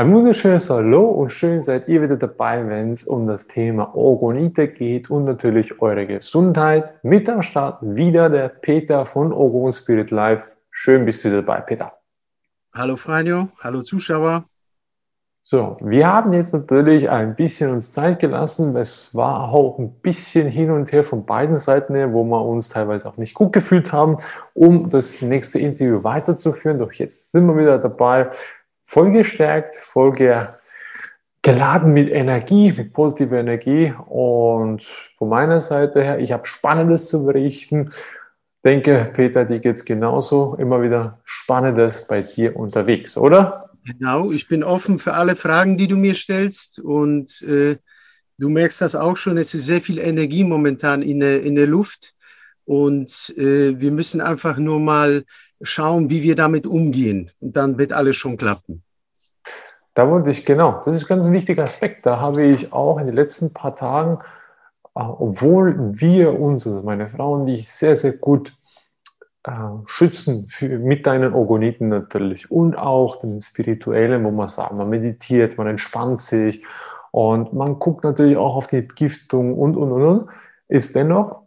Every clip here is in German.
Ein wunderschönes Hallo und schön seid ihr wieder dabei, wenn es um das Thema Orgonite geht und natürlich eure Gesundheit. Mit am Start wieder der Peter von Orgon Spirit Life. Schön bist du dabei, Peter. Hallo Franjo, hallo Zuschauer. So, wir haben jetzt natürlich ein bisschen uns Zeit gelassen. Es war auch ein bisschen hin und her von beiden Seiten her, wo wir uns teilweise auch nicht gut gefühlt haben, um das nächste Interview weiterzuführen. Doch jetzt sind wir wieder dabei voll gestärkt, voll ge geladen mit Energie, mit positiver Energie. Und von meiner Seite her, ich habe Spannendes zu berichten. Denke, Peter, dir geht es genauso. Immer wieder Spannendes bei dir unterwegs, oder? Genau, ich bin offen für alle Fragen, die du mir stellst. Und äh, du merkst das auch schon, es ist sehr viel Energie momentan in der, in der Luft. Und äh, wir müssen einfach nur mal schauen, wie wir damit umgehen. Und dann wird alles schon klappen. Da wollte ich, genau, das ist ganz ein wichtiger Aspekt. Da habe ich auch in den letzten paar Tagen, äh, obwohl wir uns, also meine Frau und ich, sehr, sehr gut äh, schützen für, mit deinen Orgoniten natürlich und auch dem Spirituellen, wo man sagt, man meditiert, man entspannt sich und man guckt natürlich auch auf die Entgiftung und, und, und, und, ist dennoch,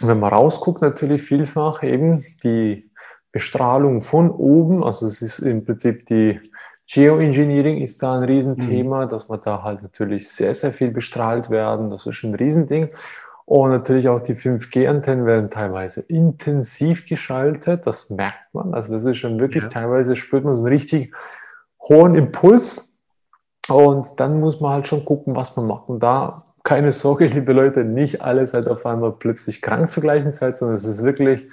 wenn man rausguckt, natürlich vielfach eben die Bestrahlung von oben, also es ist im Prinzip die Geoengineering ist da ein Riesenthema, mhm. dass man da halt natürlich sehr, sehr viel bestrahlt werden, das ist ein Riesending. Und natürlich auch die 5G-Antennen werden teilweise intensiv geschaltet, das merkt man. Also das ist schon wirklich, ja. teilweise spürt man so einen richtig hohen Impuls. Und dann muss man halt schon gucken, was man macht. Und da, keine Sorge, liebe Leute, nicht alle seid auf einmal plötzlich krank zur gleichen Zeit, sondern es ist wirklich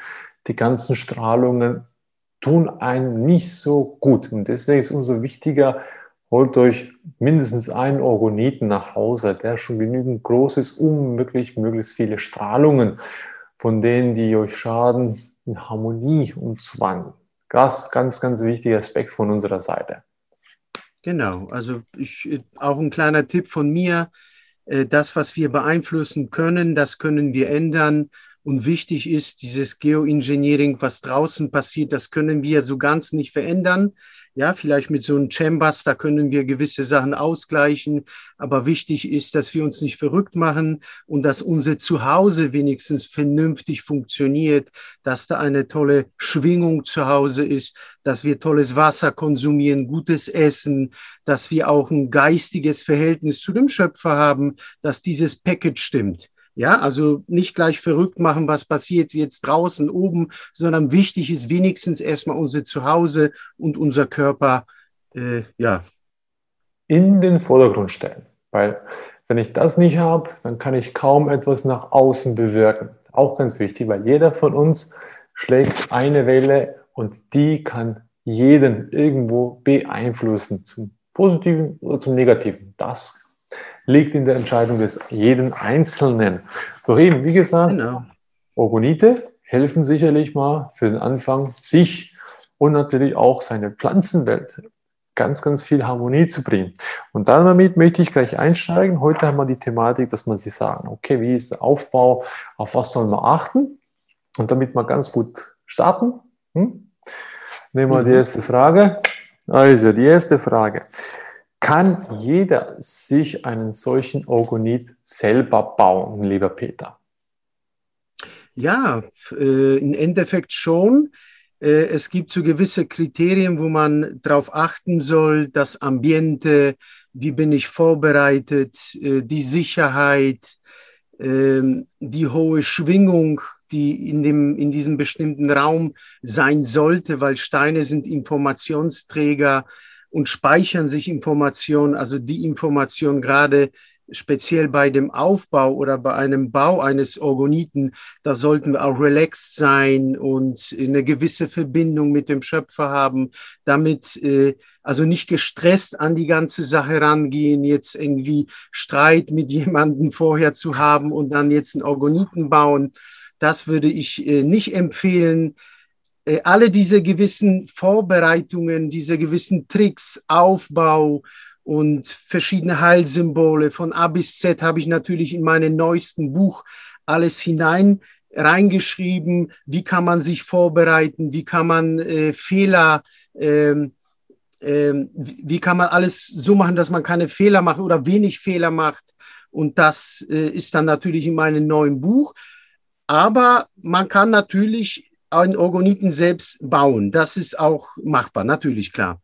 die ganzen Strahlungen tun einem nicht so gut. Und deswegen ist es umso wichtiger, holt euch mindestens einen Orgoniten nach Hause, der schon genügend groß ist, um wirklich möglichst viele Strahlungen, von denen, die euch schaden, in Harmonie umzuwandeln. Das ganz, ganz wichtiger Aspekt von unserer Seite. Genau, also ich, auch ein kleiner Tipp von mir, äh, das, was wir beeinflussen können, das können wir ändern und wichtig ist, dieses Geoengineering, was draußen passiert, das können wir so ganz nicht verändern. Ja, vielleicht mit so einem Chambers, da können wir gewisse Sachen ausgleichen. Aber wichtig ist, dass wir uns nicht verrückt machen und dass unser Zuhause wenigstens vernünftig funktioniert, dass da eine tolle Schwingung zu Hause ist, dass wir tolles Wasser konsumieren, gutes Essen, dass wir auch ein geistiges Verhältnis zu dem Schöpfer haben, dass dieses Package stimmt. Ja, also nicht gleich verrückt machen, was passiert jetzt draußen oben, sondern wichtig ist wenigstens erstmal unser Zuhause und unser Körper, äh, ja. In den Vordergrund stellen. Weil wenn ich das nicht habe, dann kann ich kaum etwas nach außen bewirken. Auch ganz wichtig, weil jeder von uns schlägt eine Welle und die kann jeden irgendwo beeinflussen, zum Positiven oder zum Negativen. Das liegt in der Entscheidung des jeden Einzelnen. Doch eben, wie gesagt, genau. Orgonite helfen sicherlich mal für den Anfang, sich und natürlich auch seine Pflanzenwelt ganz, ganz viel Harmonie zu bringen. Und damit möchte ich gleich einsteigen. Heute haben wir die Thematik, dass man sich sagen, okay, wie ist der Aufbau, auf was soll man achten? Und damit wir ganz gut starten, hm? nehmen wir mhm. die erste Frage. Also, die erste Frage. Kann jeder sich einen solchen Orgonit selber bauen, lieber Peter? Ja, äh, im Endeffekt schon. Äh, es gibt so gewisse Kriterien, wo man darauf achten soll, das Ambiente, wie bin ich vorbereitet, äh, die Sicherheit, ähm, die hohe Schwingung, die in, dem, in diesem bestimmten Raum sein sollte, weil Steine sind Informationsträger und speichern sich Informationen, also die Information gerade speziell bei dem Aufbau oder bei einem Bau eines Orgoniten, da sollten wir auch relaxed sein und eine gewisse Verbindung mit dem Schöpfer haben, damit äh, also nicht gestresst an die ganze Sache rangehen, jetzt irgendwie Streit mit jemandem vorher zu haben und dann jetzt einen Orgoniten bauen. Das würde ich äh, nicht empfehlen. Äh, alle diese gewissen Vorbereitungen, diese gewissen Tricks, Aufbau und verschiedene Heilsymbole von A bis Z habe ich natürlich in meinem neuesten Buch alles hinein reingeschrieben. Wie kann man sich vorbereiten? Wie kann man äh, Fehler, äh, ähm, wie kann man alles so machen, dass man keine Fehler macht oder wenig Fehler macht. Und das äh, ist dann natürlich in meinem neuen Buch. Aber man kann natürlich einen Orgoniten selbst bauen. Das ist auch machbar, natürlich klar.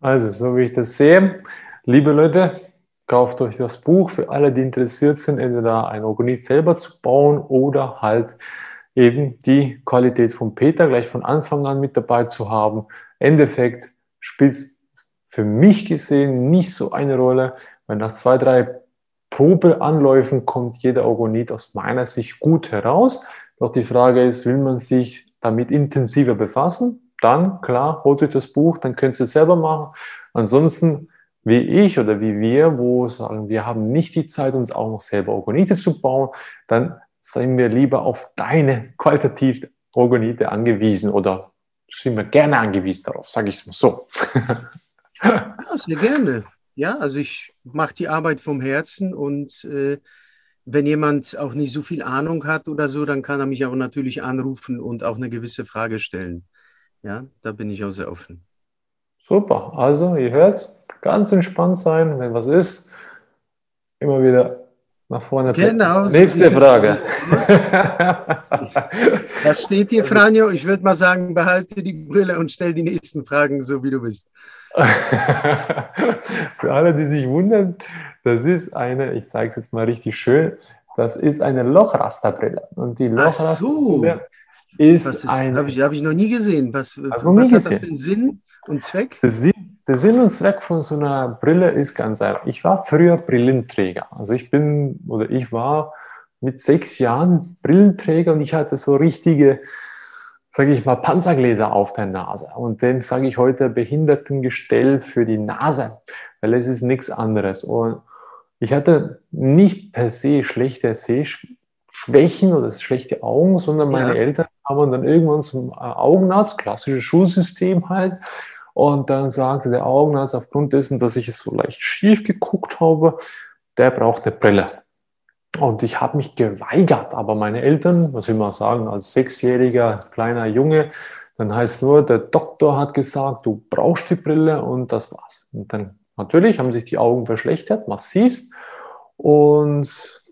Also, so wie ich das sehe, liebe Leute, kauft euch das Buch für alle, die interessiert sind, entweder ein Organit selber zu bauen oder halt eben die Qualität von Peter gleich von Anfang an mit dabei zu haben. Endeffekt spielt es für mich gesehen nicht so eine Rolle, weil nach zwei, drei Probeanläufen kommt jeder Organit aus meiner Sicht gut heraus. Doch die Frage ist, will man sich damit intensiver befassen? Dann, klar, holt euch das Buch, dann könnt ihr es selber machen. Ansonsten, wie ich oder wie wir, wo sagen, wir haben nicht die Zeit, uns auch noch selber Organite zu bauen, dann sind wir lieber auf deine qualitativ Organite angewiesen oder sind wir gerne angewiesen darauf, sage ich es mal so. ja, sehr gerne. Ja, also ich mache die Arbeit vom Herzen und äh, wenn jemand auch nicht so viel Ahnung hat oder so, dann kann er mich auch natürlich anrufen und auch eine gewisse Frage stellen. Ja, da bin ich auch sehr offen. Super, also ihr hört, ganz entspannt sein, wenn was ist, immer wieder nach vorne. Genau. Nächste Frage. Das steht hier, Franjo. Ich würde mal sagen, behalte die Brille und stell die nächsten Fragen, so wie du bist. Für alle, die sich wundern, das ist eine, ich zeige es jetzt mal richtig schön, das ist eine Lochrasterbrille. Und die Lochrasterbrille so. ist, ist eine. Habe ich, hab ich noch nie gesehen. Was, also was hat das für einen Sinn und Zweck? Das sieht der Sinn und Zweck von so einer Brille ist ganz einfach. Ich war früher Brillenträger. Also ich bin oder ich war mit sechs Jahren Brillenträger und ich hatte so richtige, sage ich mal, Panzergläser auf der Nase. Und dem sage ich heute Behindertengestell für die Nase, weil es ist nichts anderes. Und ich hatte nicht per se schlechte Sehschwächen oder schlechte Augen, sondern meine ja. Eltern haben dann irgendwann zum Augenarzt, klassisches Schulsystem halt, und dann sagte der Augenarzt, aufgrund dessen, dass ich es so leicht schief geguckt habe, der braucht eine Brille. Und ich habe mich geweigert, aber meine Eltern, was will man sagen, als sechsjähriger kleiner Junge, dann heißt nur, der Doktor hat gesagt, du brauchst die Brille und das war's. Und dann natürlich haben sich die Augen verschlechtert, massivst. Und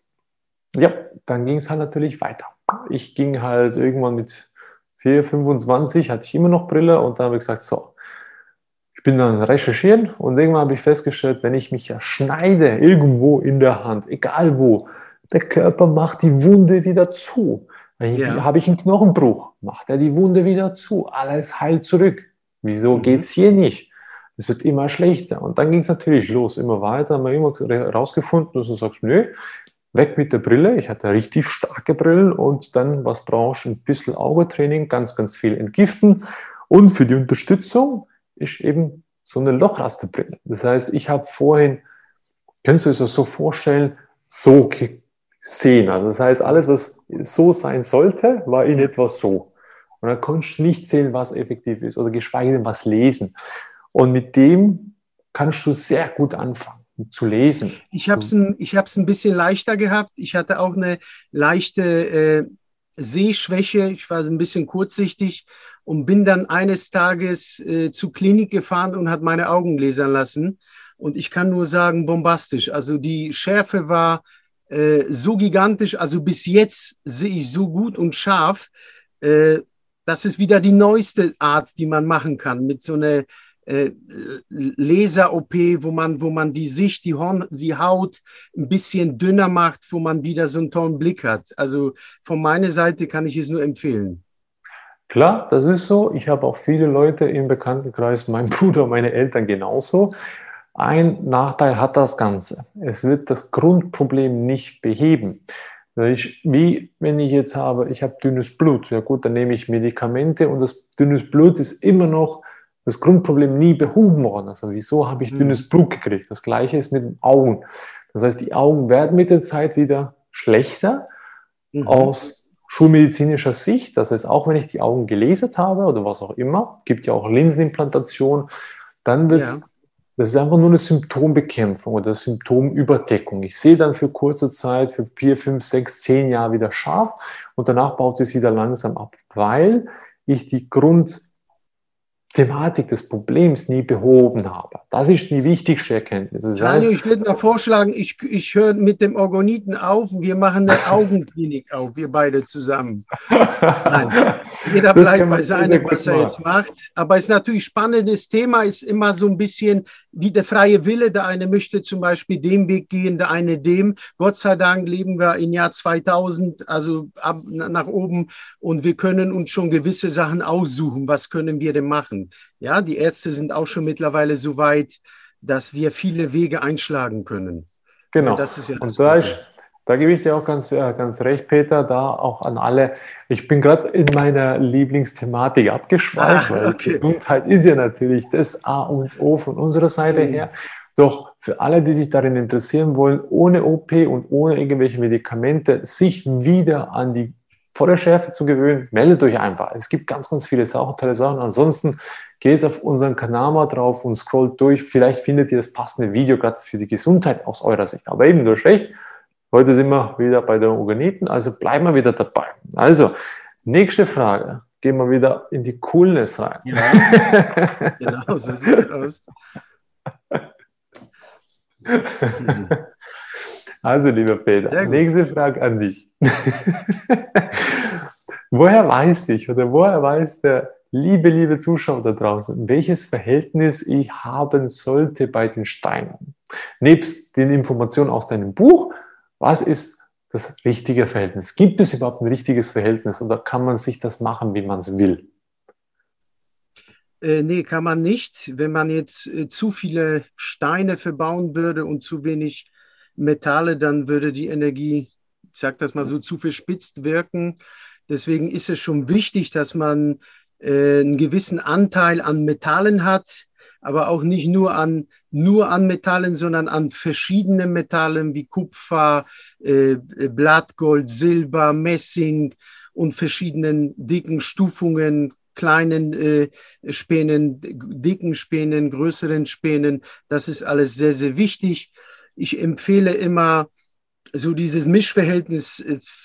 ja, dann ging es halt natürlich weiter. Ich ging halt irgendwann mit 4, 25, hatte ich immer noch Brille und dann habe ich gesagt, so, ich bin dann recherchieren und irgendwann habe ich festgestellt, wenn ich mich ja schneide irgendwo in der Hand, egal wo, der Körper macht die Wunde wieder zu. Ja. Habe ich einen Knochenbruch, macht er die Wunde wieder zu, alles heilt zurück. Wieso mhm. geht es hier nicht? Es wird immer schlechter. Und dann ging es natürlich los, immer weiter, haben wir immer rausgefunden, dass du sagst, nö, weg mit der Brille. Ich hatte richtig starke Brillen und dann, was brauchst du? Ein bisschen Augetraining, ganz, ganz viel entgiften. Und für die Unterstützung ist eben so eine Lochrasterbrille. Das heißt, ich habe vorhin, kannst du es so vorstellen, so gesehen. Also das heißt, alles, was so sein sollte, war in etwa so. Und dann konntest du nicht sehen, was effektiv ist oder geschweige denn was lesen. Und mit dem kannst du sehr gut anfangen zu lesen. Ich habe es ein, ein bisschen leichter gehabt. Ich hatte auch eine leichte äh, Sehschwäche. Ich war ein bisschen kurzsichtig und bin dann eines Tages äh, zur Klinik gefahren und hat meine Augen lasern lassen. Und ich kann nur sagen, bombastisch. Also die Schärfe war äh, so gigantisch. Also bis jetzt sehe ich so gut und scharf. Äh, das ist wieder die neueste Art, die man machen kann mit so einer äh, Laser-OP, wo man, wo man die Sicht, die, Horn, die Haut ein bisschen dünner macht, wo man wieder so einen tollen Blick hat. Also von meiner Seite kann ich es nur empfehlen. Klar, das ist so. Ich habe auch viele Leute im Bekanntenkreis, mein Bruder, meine Eltern genauso. Ein Nachteil hat das Ganze. Es wird das Grundproblem nicht beheben. Ich, wie wenn ich jetzt habe, ich habe dünnes Blut, ja gut, dann nehme ich Medikamente und das dünnes Blut ist immer noch das Grundproblem nie behoben worden. Also wieso habe ich mhm. dünnes Blut gekriegt? Das gleiche ist mit den Augen. Das heißt, die Augen werden mit der Zeit wieder schlechter mhm. aus schulmedizinischer Sicht, das heißt, auch wenn ich die Augen gelasert habe oder was auch immer, gibt ja auch Linsenimplantation, dann wird es, ja. das ist einfach nur eine Symptombekämpfung oder Symptomüberdeckung. Ich sehe dann für kurze Zeit, für vier, fünf, sechs, zehn Jahre wieder scharf und danach baut es sich wieder langsam ab, weil ich die Grundsymptome Thematik des Problems nie behoben habe. Das ist die wichtigste Erkenntnis. Das heißt, ich würde mal vorschlagen, ich, ich höre mit dem Organiten auf und wir machen eine Augenklinik auf, wir beide zusammen. Nein, jeder bleibt bei seinem, was er jetzt macht. Aber es ist natürlich spannendes Thema, ist immer so ein bisschen wie der freie Wille. Der eine möchte zum Beispiel dem Weg gehen, der eine dem. Gott sei Dank leben wir im Jahr 2000, also ab, nach oben und wir können uns schon gewisse Sachen aussuchen. Was können wir denn machen? Ja, die Ärzte sind auch schon mittlerweile so weit, dass wir viele Wege einschlagen können. Genau. Ja, ja und da, ist, da gebe ich dir auch ganz, äh, ganz recht, Peter, da auch an alle. Ich bin gerade in meiner Lieblingsthematik abgeschweift, ah, weil Gesundheit ist ja natürlich das A und O von unserer Seite mhm. her. Doch für alle, die sich darin interessieren wollen, ohne OP und ohne irgendwelche Medikamente sich wieder an die voller Schärfe zu gewöhnen, meldet euch einfach. Es gibt ganz, ganz viele Sachen, tolle Sachen. Ansonsten geht auf unseren Kanal mal drauf und scrollt durch. Vielleicht findet ihr das passende Video gerade für die Gesundheit aus eurer Sicht. Aber eben durch recht. Heute sind wir wieder bei den Organiten, also bleiben wir wieder dabei. Also, nächste Frage. Gehen wir wieder in die Coolness rein. Ja, genau, so sieht es aus. Also, lieber Peter, nächste Frage an dich. woher weiß ich oder woher weiß der liebe, liebe Zuschauer da draußen, welches Verhältnis ich haben sollte bei den Steinen? Nebst den Informationen aus deinem Buch, was ist das richtige Verhältnis? Gibt es überhaupt ein richtiges Verhältnis oder kann man sich das machen, wie man es will? Äh, nee, kann man nicht. Wenn man jetzt äh, zu viele Steine verbauen würde und zu wenig Metalle, dann würde die Energie, ich sage das mal so, zu verspitzt wirken. Deswegen ist es schon wichtig, dass man äh, einen gewissen Anteil an Metallen hat, aber auch nicht nur an, nur an Metallen, sondern an verschiedenen Metallen wie Kupfer, äh, Blattgold, Silber, Messing und verschiedenen dicken Stufungen, kleinen äh, Spänen, dicken Spänen, größeren Spänen. Das ist alles sehr, sehr wichtig ich empfehle immer so dieses Mischverhältnis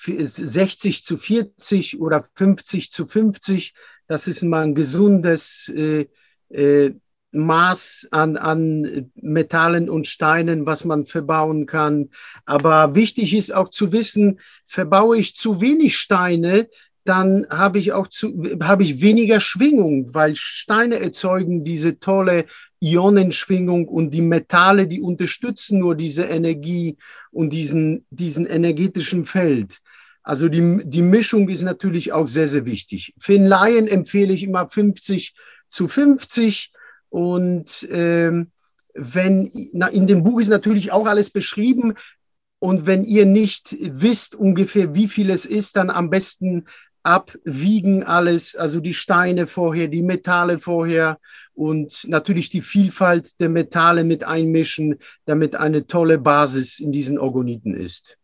60 äh, zu 40 oder 50 zu 50. Das ist mal ein gesundes äh, äh, Maß an, an Metallen und Steinen, was man verbauen kann. Aber wichtig ist auch zu wissen, verbaue ich zu wenig Steine, dann habe ich auch zu, habe ich weniger Schwingung, weil Steine erzeugen diese tolle Ionenschwingung und die Metalle, die unterstützen nur diese Energie und diesen, diesen energetischen Feld. Also die, die Mischung ist natürlich auch sehr, sehr wichtig. Für den Laien empfehle ich immer 50 zu 50 und ähm, wenn, na, in dem Buch ist natürlich auch alles beschrieben, und wenn ihr nicht wisst ungefähr, wie viel es ist, dann am besten abwiegen alles, also die Steine vorher, die Metalle vorher und natürlich die Vielfalt der Metalle mit einmischen, damit eine tolle Basis in diesen Organiten ist.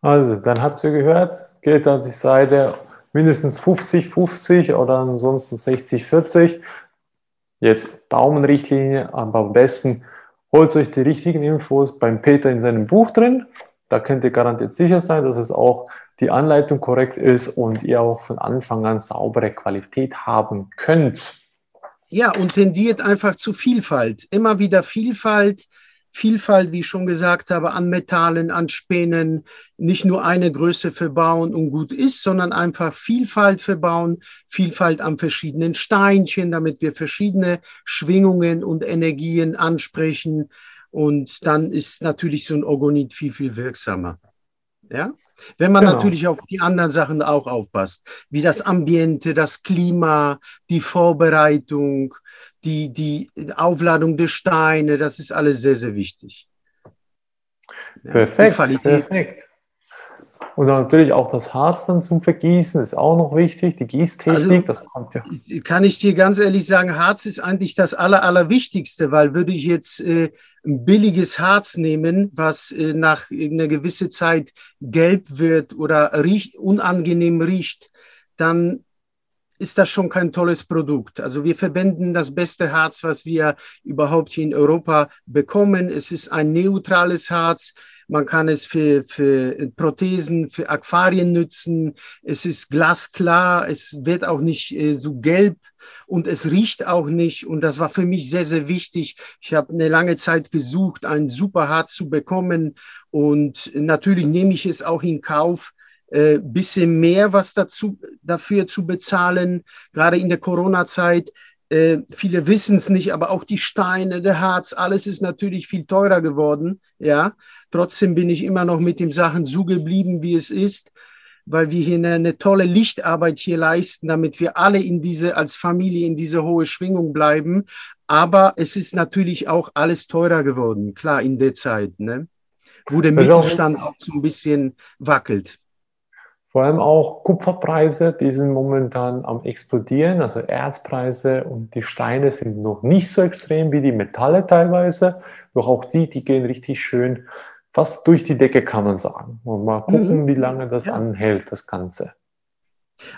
Also, dann habt ihr gehört, geht an die Seite mindestens 50-50 oder ansonsten 60-40. Jetzt Daumenrichtlinie, aber am besten holt euch die richtigen Infos beim Peter in seinem Buch drin. Da könnt ihr garantiert sicher sein, dass es auch die Anleitung korrekt ist und ihr auch von Anfang an saubere Qualität haben könnt. Ja, und tendiert einfach zu Vielfalt. Immer wieder Vielfalt. Vielfalt, wie ich schon gesagt habe, an Metallen, an Spänen, nicht nur eine Größe verbauen und gut ist, sondern einfach Vielfalt verbauen, Vielfalt an verschiedenen Steinchen, damit wir verschiedene Schwingungen und Energien ansprechen. Und dann ist natürlich so ein Orgonit viel, viel wirksamer. Ja? Wenn man genau. natürlich auf die anderen Sachen auch aufpasst, wie das Ambiente, das Klima, die Vorbereitung, die, die Aufladung der Steine, das ist alles sehr, sehr wichtig. Perfekt, perfekt. Und natürlich auch das Harz dann zum Vergießen ist auch noch wichtig, die Gießtechnik, also, das kommt ja. Kann ich dir ganz ehrlich sagen, Harz ist eigentlich das Aller, Allerwichtigste, weil würde ich jetzt äh, ein billiges Harz nehmen, was äh, nach einer gewissen Zeit gelb wird oder riecht, unangenehm riecht, dann ist das schon kein tolles Produkt. Also wir verwenden das beste Harz, was wir überhaupt hier in Europa bekommen. Es ist ein neutrales Harz. Man kann es für, für Prothesen, für Aquarien nützen. Es ist glasklar. Es wird auch nicht äh, so gelb und es riecht auch nicht. Und das war für mich sehr, sehr wichtig. Ich habe eine lange Zeit gesucht, ein Superharz zu bekommen. Und natürlich nehme ich es auch in Kauf, äh, bisschen mehr was dazu, dafür zu bezahlen, gerade in der Corona-Zeit. Äh, viele wissen es nicht, aber auch die Steine, der Harz, alles ist natürlich viel teurer geworden. Ja, trotzdem bin ich immer noch mit den Sachen so geblieben, wie es ist, weil wir hier eine, eine tolle Lichtarbeit hier leisten, damit wir alle in diese, als Familie in diese hohe Schwingung bleiben. Aber es ist natürlich auch alles teurer geworden, klar, in der Zeit, ne? wo der Mittelstand auch so ein bisschen wackelt. Vor allem auch Kupferpreise, die sind momentan am explodieren, also Erzpreise und die Steine sind noch nicht so extrem wie die Metalle teilweise, doch auch die, die gehen richtig schön fast durch die Decke, kann man sagen. Und mal gucken, mhm. wie lange das ja. anhält, das Ganze.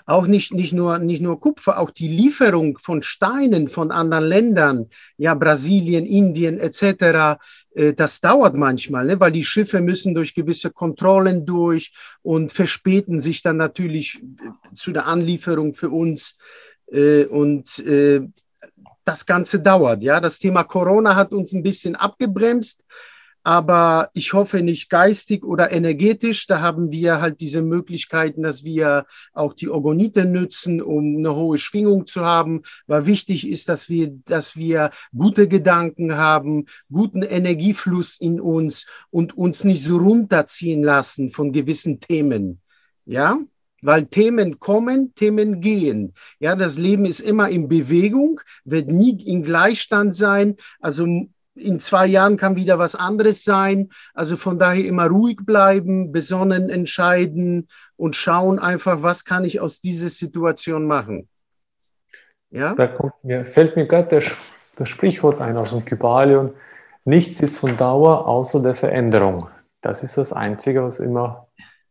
Auch nicht, nicht, nur, nicht nur Kupfer, auch die Lieferung von Steinen von anderen Ländern, ja, Brasilien, Indien etc., äh, das dauert manchmal, ne, weil die Schiffe müssen durch gewisse Kontrollen durch und verspäten sich dann natürlich äh, zu der Anlieferung für uns. Äh, und äh, das Ganze dauert. Ja, das Thema Corona hat uns ein bisschen abgebremst, aber ich hoffe nicht geistig oder energetisch. Da haben wir halt diese Möglichkeiten, dass wir auch die Orgonite nützen, um eine hohe Schwingung zu haben. Weil wichtig ist, dass wir, dass wir gute Gedanken haben, guten Energiefluss in uns und uns nicht so runterziehen lassen von gewissen Themen. Ja, weil Themen kommen, Themen gehen. Ja, das Leben ist immer in Bewegung, wird nie in Gleichstand sein. Also in zwei Jahren kann wieder was anderes sein. Also von daher immer ruhig bleiben, besonnen entscheiden und schauen einfach, was kann ich aus dieser Situation machen. Ja? Da kommt mir, fällt mir gerade das, das Sprichwort ein aus dem Kybalion. Nichts ist von Dauer außer der Veränderung. Das ist das Einzige, was immer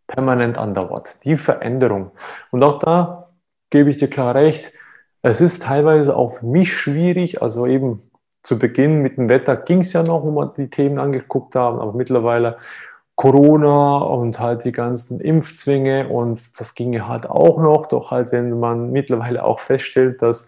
permanent andauert. Die Veränderung. Und auch da gebe ich dir klar recht. Es ist teilweise für mich schwierig, also eben zu Beginn mit dem Wetter ging es ja noch, wo wir die Themen angeguckt haben, aber mittlerweile Corona und halt die ganzen Impfzwänge und das ginge halt auch noch, doch halt, wenn man mittlerweile auch feststellt, dass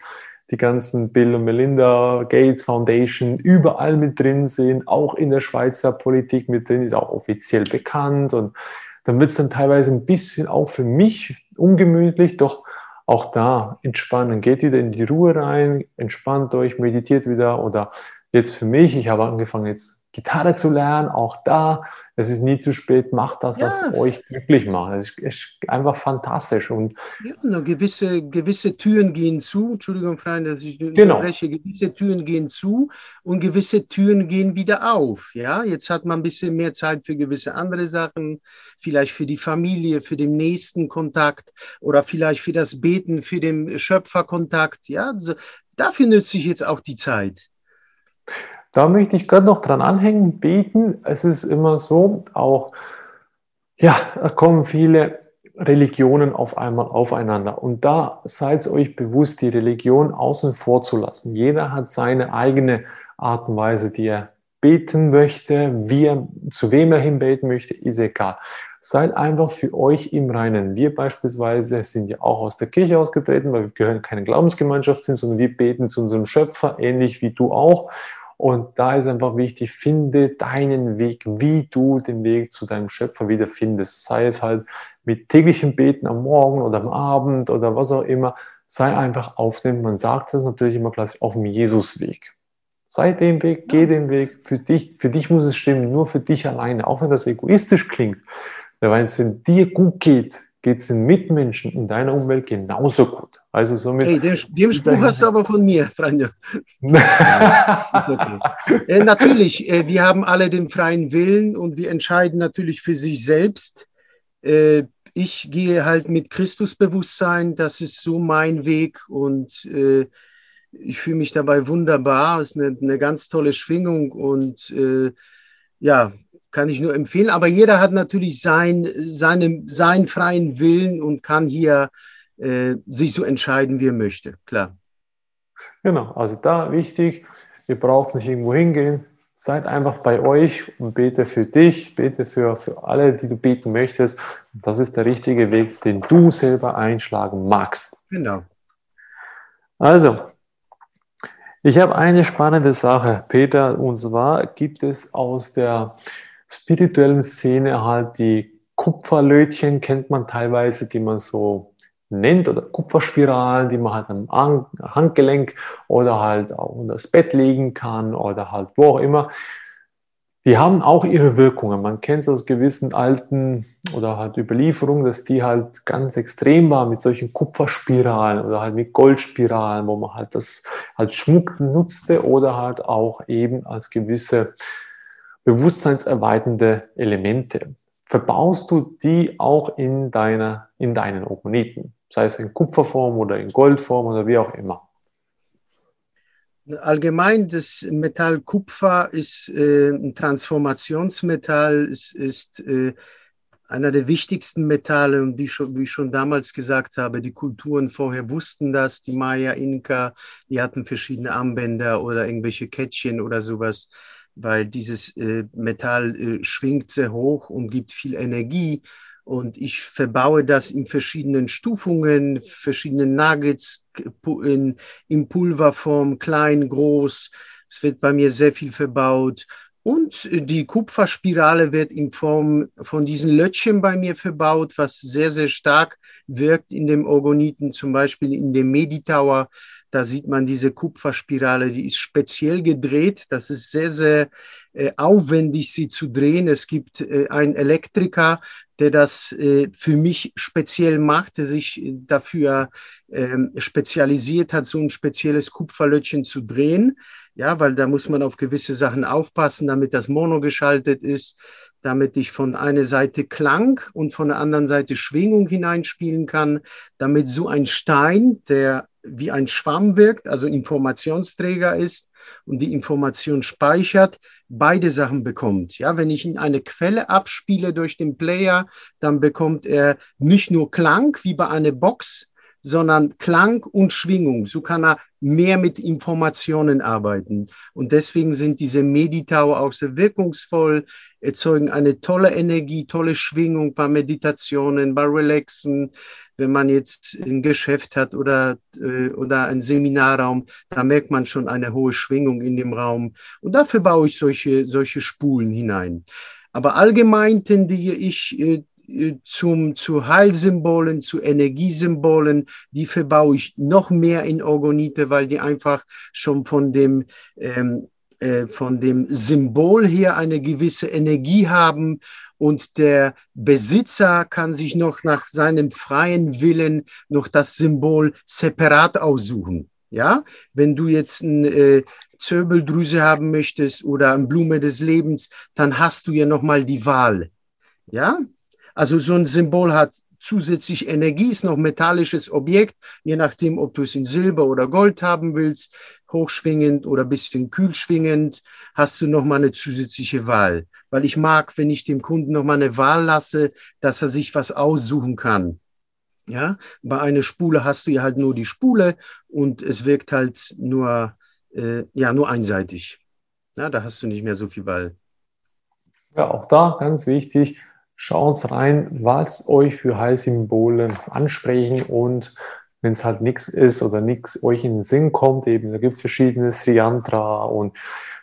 die ganzen Bill und Melinda Gates Foundation überall mit drin sind, auch in der Schweizer Politik mit drin, ist auch offiziell bekannt und dann wird es dann teilweise ein bisschen auch für mich ungemütlich, doch auch da entspannen. Geht wieder in die Ruhe rein, entspannt euch, meditiert wieder oder jetzt für mich, ich habe angefangen jetzt Gitarre zu lernen, auch da, es ist nie zu spät, macht das, ja. was euch glücklich macht. Es ist, einfach fantastisch. Und ja, gewisse, gewisse Türen gehen zu, Entschuldigung, Freunde, dass ich genau. unterbreche, gewisse Türen gehen zu und gewisse Türen gehen wieder auf. Ja, jetzt hat man ein bisschen mehr Zeit für gewisse andere Sachen, vielleicht für die Familie, für den nächsten Kontakt oder vielleicht für das Beten, für den Schöpferkontakt. Ja, also dafür nütze ich jetzt auch die Zeit. Da möchte ich gerade noch dran anhängen, beten. Es ist immer so, auch, ja, da kommen viele Religionen auf einmal aufeinander. Und da seid euch bewusst, die Religion außen vor zu lassen. Jeder hat seine eigene Art und Weise, die er beten möchte, wie er, zu wem er hinbeten möchte, ist egal. Seid einfach für euch im Reinen. Wir beispielsweise sind ja auch aus der Kirche ausgetreten, weil wir gehören keine Glaubensgemeinschaft hin, sondern wir beten zu unserem Schöpfer, ähnlich wie du auch. Und da ist einfach wichtig, finde deinen Weg, wie du den Weg zu deinem Schöpfer wieder findest. Sei es halt mit täglichem Beten am Morgen oder am Abend oder was auch immer. Sei einfach auf dem, man sagt das natürlich immer klassisch, auf dem Jesusweg. Sei den Weg, geh den Weg. Für dich, für dich muss es stimmen, nur für dich alleine. Auch wenn das egoistisch klingt. Weil es in dir gut geht, geht es den Mitmenschen in deiner Umwelt genauso gut. Also somit. Hey, den, den Spruch hast du aber von mir, Freunde. okay. äh, natürlich, äh, wir haben alle den freien Willen und wir entscheiden natürlich für sich selbst. Äh, ich gehe halt mit Christusbewusstsein, das ist so mein Weg und äh, ich fühle mich dabei wunderbar. Es ist eine, eine ganz tolle Schwingung und äh, ja, kann ich nur empfehlen. Aber jeder hat natürlich sein, seine, seinen freien Willen und kann hier äh, sich so entscheiden, wie er möchte. Klar. Genau, also da wichtig, ihr braucht nicht irgendwo hingehen. Seid einfach bei euch und bete für dich, bete für, für alle, die du beten möchtest. Das ist der richtige Weg, den du selber einschlagen magst. Genau. Also, ich habe eine spannende Sache, Peter, und zwar gibt es aus der spirituellen Szene halt die Kupferlötchen, kennt man teilweise, die man so nennt, oder Kupferspiralen, die man halt am Handgelenk oder halt auch unter das Bett legen kann oder halt wo auch immer die haben auch ihre Wirkungen. Man kennt es aus gewissen alten oder halt Überlieferungen, dass die halt ganz extrem waren mit solchen Kupferspiralen oder halt mit Goldspiralen, wo man halt das als Schmuck nutzte oder halt auch eben als gewisse bewusstseinserweiternde Elemente. Verbaust du die auch in, deiner, in deinen Oponiten, sei es in Kupferform oder in Goldform oder wie auch immer? Allgemein, das Metall Kupfer ist äh, ein Transformationsmetall, es ist äh, einer der wichtigsten Metalle. Und wie, schon, wie ich schon damals gesagt habe, die Kulturen vorher wussten das, die Maya, Inka, die hatten verschiedene Armbänder oder irgendwelche Kettchen oder sowas, weil dieses äh, Metall äh, schwingt sehr hoch und gibt viel Energie und ich verbaue das in verschiedenen Stufungen, verschiedenen Nuggets in, in Pulverform, klein, groß. Es wird bei mir sehr viel verbaut. Und die Kupferspirale wird in Form von diesen Lötchen bei mir verbaut, was sehr, sehr stark wirkt in dem Orgoniten, zum Beispiel in dem Meditower. Da sieht man diese Kupferspirale, die ist speziell gedreht. Das ist sehr, sehr äh, aufwendig, sie zu drehen. Es gibt äh, einen Elektriker, der das äh, für mich speziell macht, der sich dafür ähm, spezialisiert hat, so ein spezielles Kupferlötchen zu drehen. Ja, weil da muss man auf gewisse Sachen aufpassen, damit das Mono geschaltet ist, damit ich von einer Seite Klang und von der anderen Seite Schwingung hineinspielen kann, damit so ein Stein, der wie ein Schwamm wirkt, also Informationsträger ist und die Information speichert, beide Sachen bekommt. Ja, wenn ich ihn eine Quelle abspiele durch den Player, dann bekommt er nicht nur Klang wie bei einer Box, sondern Klang und Schwingung. So kann er mehr mit Informationen arbeiten. Und deswegen sind diese Meditau auch sehr wirkungsvoll, erzeugen eine tolle Energie, tolle Schwingung bei Meditationen, bei Relaxen, wenn man jetzt ein Geschäft hat oder, äh, oder ein Seminarraum, da merkt man schon eine hohe Schwingung in dem Raum. Und dafür baue ich solche, solche Spulen hinein. Aber allgemein tendiere ich äh, zum, zu Heilsymbolen, zu Energiesymbolen, die verbaue ich noch mehr in Orgonite, weil die einfach schon von dem, ähm, äh, von dem Symbol her eine gewisse Energie haben und der Besitzer kann sich noch nach seinem freien Willen noch das Symbol separat aussuchen. Ja, wenn du jetzt eine äh, Zirbeldrüse haben möchtest oder eine Blume des Lebens, dann hast du ja noch mal die Wahl. Ja, also so ein Symbol hat zusätzlich Energie, ist noch metallisches Objekt, je nachdem, ob du es in Silber oder Gold haben willst, hochschwingend oder bisschen kühlschwingend, hast du noch mal eine zusätzliche Wahl weil ich mag, wenn ich dem Kunden nochmal eine Wahl lasse, dass er sich was aussuchen kann. Ja, bei einer Spule hast du ja halt nur die Spule und es wirkt halt nur, äh, ja, nur einseitig. Ja, da hast du nicht mehr so viel Wahl. Ja, auch da ganz wichtig, schaut rein, was euch für Heilsymbole ansprechen und wenn es halt nichts ist oder nichts euch in den Sinn kommt, eben, da gibt es verschiedene Sriyantra und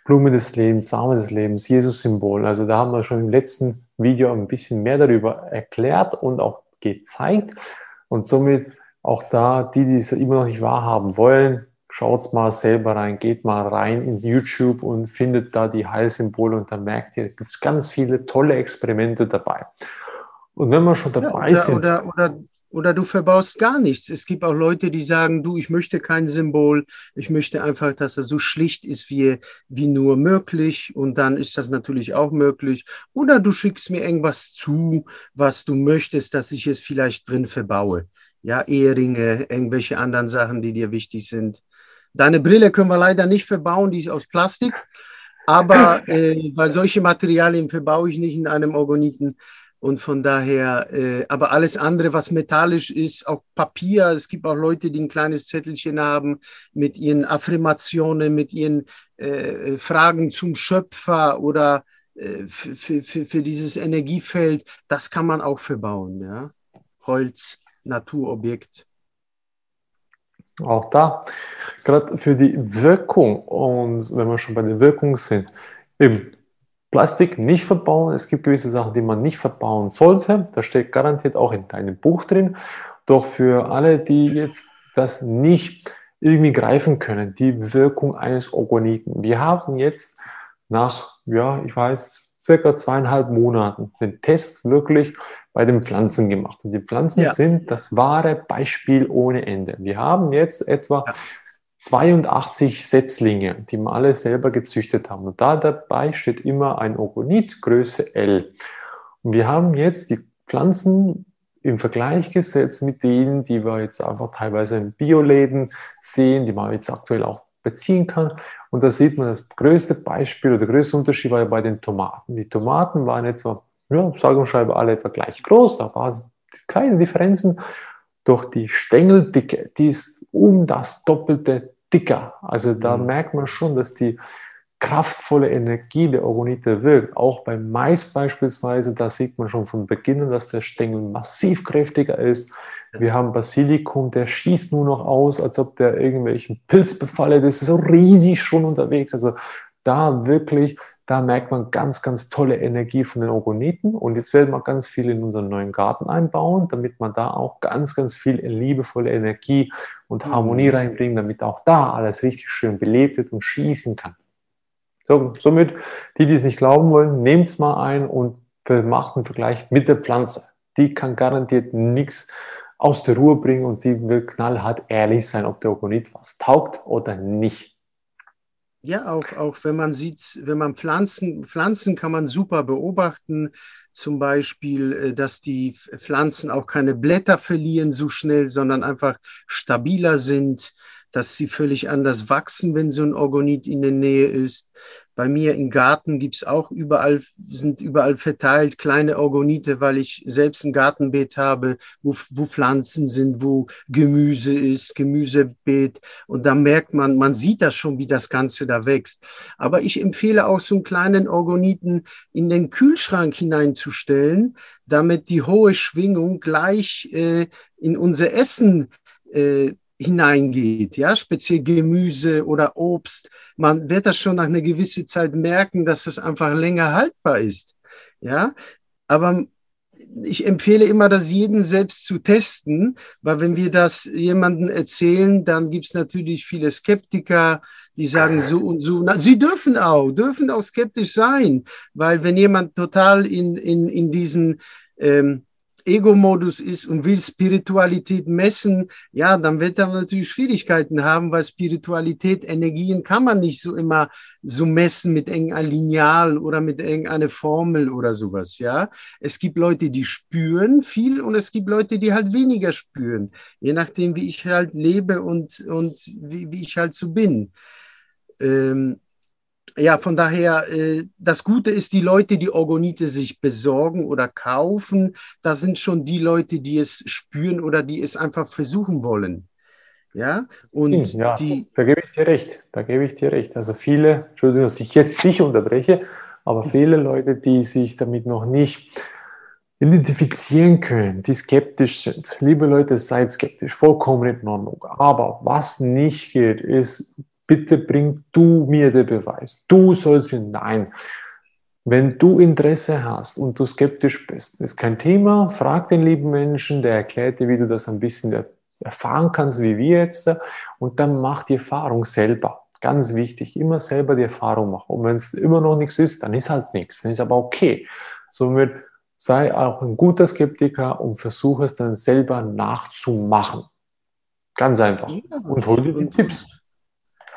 Blume des Lebens, Samen des Lebens, Jesus-Symbol. Also da haben wir schon im letzten Video ein bisschen mehr darüber erklärt und auch gezeigt. Und somit auch da, die, die es immer noch nicht wahrhaben wollen, schaut mal selber rein, geht mal rein in YouTube und findet da die Heilsymbole und dann merkt ihr, gibt es ganz viele tolle Experimente dabei. Und wenn wir schon dabei ja, oder, sind. Oder, oder oder du verbaust gar nichts. Es gibt auch Leute, die sagen, du, ich möchte kein Symbol, ich möchte einfach, dass er so schlicht ist wie, wie nur möglich und dann ist das natürlich auch möglich. Oder du schickst mir irgendwas zu, was du möchtest, dass ich es vielleicht drin verbaue. Ja, Eheringe, irgendwelche anderen Sachen, die dir wichtig sind. Deine Brille können wir leider nicht verbauen, die ist aus Plastik. Aber äh, bei solchen Materialien verbaue ich nicht in einem Orgoniten. Und von daher, äh, aber alles andere, was metallisch ist, auch Papier, es gibt auch Leute, die ein kleines Zettelchen haben mit ihren Affirmationen, mit ihren äh, Fragen zum Schöpfer oder äh, für, für, für dieses Energiefeld, das kann man auch verbauen. Ja? Holz, Naturobjekt. Auch da, gerade für die Wirkung und wenn wir schon bei der Wirkung sind, eben Plastik nicht verbauen. Es gibt gewisse Sachen, die man nicht verbauen sollte. Das steht garantiert auch in deinem Buch drin. Doch für alle, die jetzt das nicht irgendwie greifen können, die Wirkung eines Organiten. Wir haben jetzt nach, ja, ich weiß, circa zweieinhalb Monaten den Test wirklich bei den Pflanzen gemacht. Und die Pflanzen ja. sind das wahre Beispiel ohne Ende. Wir haben jetzt etwa ja. 82 Setzlinge, die wir alle selber gezüchtet haben. Und da dabei steht immer ein Ogonit Größe L. Und wir haben jetzt die Pflanzen im Vergleich gesetzt mit denen, die wir jetzt einfach teilweise in Bioläden sehen, die man jetzt aktuell auch beziehen kann. Und da sieht man das größte Beispiel oder der größte Unterschied war ja bei den Tomaten. Die Tomaten waren etwa, ja, sage und schreibe alle etwa gleich groß, da waren kleine Differenzen. Doch die Stängeldicke, die ist um das Doppelte dicker. Also da mhm. merkt man schon, dass die kraftvolle Energie der Oronite wirkt. Auch beim Mais beispielsweise, da sieht man schon von Beginn an, dass der Stängel massiv kräftiger ist. Wir haben Basilikum, der schießt nur noch aus, als ob der irgendwelchen Pilz befallen. Das ist so riesig schon unterwegs. Also da wirklich, da merkt man ganz, ganz tolle Energie von den Oroniten. Und jetzt werden wir ganz viel in unseren neuen Garten einbauen, damit man da auch ganz, ganz viel liebevolle Energie und Harmonie mhm. reinbringt, damit auch da alles richtig schön belebt wird und schießen kann. So, somit, die, die es nicht glauben wollen, nehmt es mal ein und macht einen Vergleich mit der Pflanze. Die kann garantiert nichts aus der Ruhe bringen und die will knallhart ehrlich sein, ob der Ogonit was taugt oder nicht. Ja, auch, auch wenn man sieht, wenn man Pflanzen, Pflanzen kann man super beobachten, zum Beispiel, äh, dass die Pflanzen auch keine Blätter verlieren so schnell, sondern einfach stabiler sind, dass sie völlig anders wachsen, wenn so ein Orgonit in der Nähe ist. Bei mir im Garten gibt's auch überall, sind überall verteilt kleine Orgonite, weil ich selbst ein Gartenbeet habe, wo, wo Pflanzen sind, wo Gemüse ist, Gemüsebeet. Und da merkt man, man sieht das schon, wie das Ganze da wächst. Aber ich empfehle auch so einen kleinen Orgoniten in den Kühlschrank hineinzustellen, damit die hohe Schwingung gleich äh, in unser Essen äh, hineingeht, ja, speziell Gemüse oder Obst. Man wird das schon nach einer gewissen Zeit merken, dass es einfach länger haltbar ist, ja. Aber ich empfehle immer, das jeden selbst zu testen, weil wenn wir das jemandem erzählen, dann gibt es natürlich viele Skeptiker, die sagen so und so. Na, sie dürfen auch, dürfen auch skeptisch sein, weil wenn jemand total in, in, in diesen ähm, Ego-Modus ist und will Spiritualität messen, ja, dann wird er natürlich Schwierigkeiten haben, weil Spiritualität, Energien kann man nicht so immer so messen mit irgendeinem Lineal oder mit irgendeiner Formel oder sowas, ja. Es gibt Leute, die spüren viel und es gibt Leute, die halt weniger spüren, je nachdem, wie ich halt lebe und, und wie, wie ich halt so bin. Ähm, ja, von daher, äh, das Gute ist, die Leute, die Orgonite sich besorgen oder kaufen, das sind schon die Leute, die es spüren oder die es einfach versuchen wollen. Ja, und ja, die, da gebe ich dir recht, da gebe ich dir recht. Also viele, Entschuldigung, dass ich jetzt dich unterbreche, aber viele Leute, die sich damit noch nicht identifizieren können, die skeptisch sind. Liebe Leute, seid skeptisch, vollkommen in Ordnung. Aber was nicht geht, ist bitte bring du mir den Beweis. Du sollst mir, nein. Wenn du Interesse hast und du skeptisch bist, ist kein Thema. Frag den lieben Menschen, der erklärt dir, wie du das ein bisschen erfahren kannst, wie wir jetzt. Und dann mach die Erfahrung selber. Ganz wichtig, immer selber die Erfahrung machen. Und wenn es immer noch nichts ist, dann ist halt nichts. Dann ist aber okay. Somit sei auch ein guter Skeptiker und versuche es dann selber nachzumachen. Ganz einfach. Und hol dir die Tipps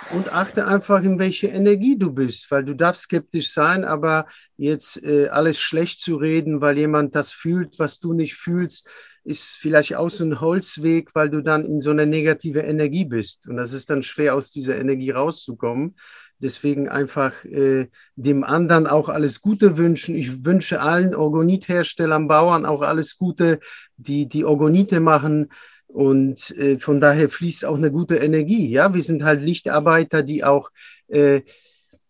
und achte einfach, in welche Energie du bist, weil du darfst skeptisch sein, aber jetzt äh, alles schlecht zu reden, weil jemand das fühlt, was du nicht fühlst, ist vielleicht auch so ein Holzweg, weil du dann in so einer negative Energie bist. Und das ist dann schwer, aus dieser Energie rauszukommen. Deswegen einfach äh, dem anderen auch alles Gute wünschen. Ich wünsche allen Orgonitherstellern, Bauern auch alles Gute, die die Orgonite machen und äh, von daher fließt auch eine gute Energie. Ja, wir sind halt Lichtarbeiter, die auch äh,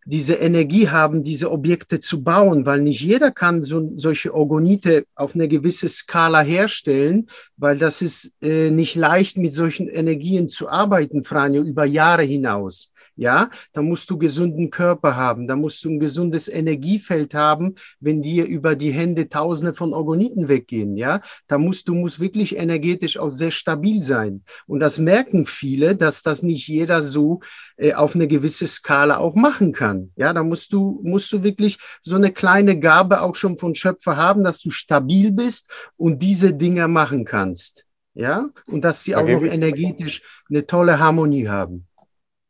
diese Energie haben, diese Objekte zu bauen, weil nicht jeder kann so, solche Orgonite auf eine gewisse Skala herstellen, weil das ist äh, nicht leicht, mit solchen Energien zu arbeiten, Franjo, über Jahre hinaus ja, da musst du gesunden Körper haben, da musst du ein gesundes Energiefeld haben, wenn dir über die Hände Tausende von Orgoniten weggehen, ja, da musst du musst wirklich energetisch auch sehr stabil sein. Und das merken viele, dass das nicht jeder so äh, auf eine gewisse Skala auch machen kann. Ja, da musst du musst du wirklich so eine kleine Gabe auch schon von Schöpfer haben, dass du stabil bist und diese Dinge machen kannst. Ja, und dass sie auch noch energetisch eine tolle Harmonie haben.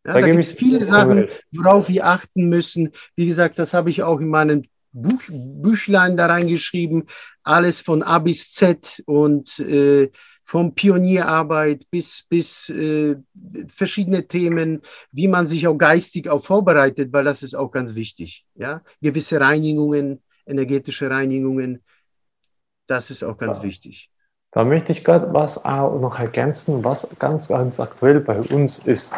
Ja, da, da gibt es viele Sachen, worauf wir achten müssen. Wie gesagt, das habe ich auch in meinem Buch, Büchlein da reingeschrieben. Alles von A bis Z und äh, vom Pionierarbeit bis, bis äh, verschiedene Themen, wie man sich auch geistig auch vorbereitet, weil das ist auch ganz wichtig. Ja? Gewisse Reinigungen, energetische Reinigungen, das ist auch ganz ja. wichtig. Da möchte ich gerade was noch ergänzen, was ganz, ganz aktuell bei uns ist.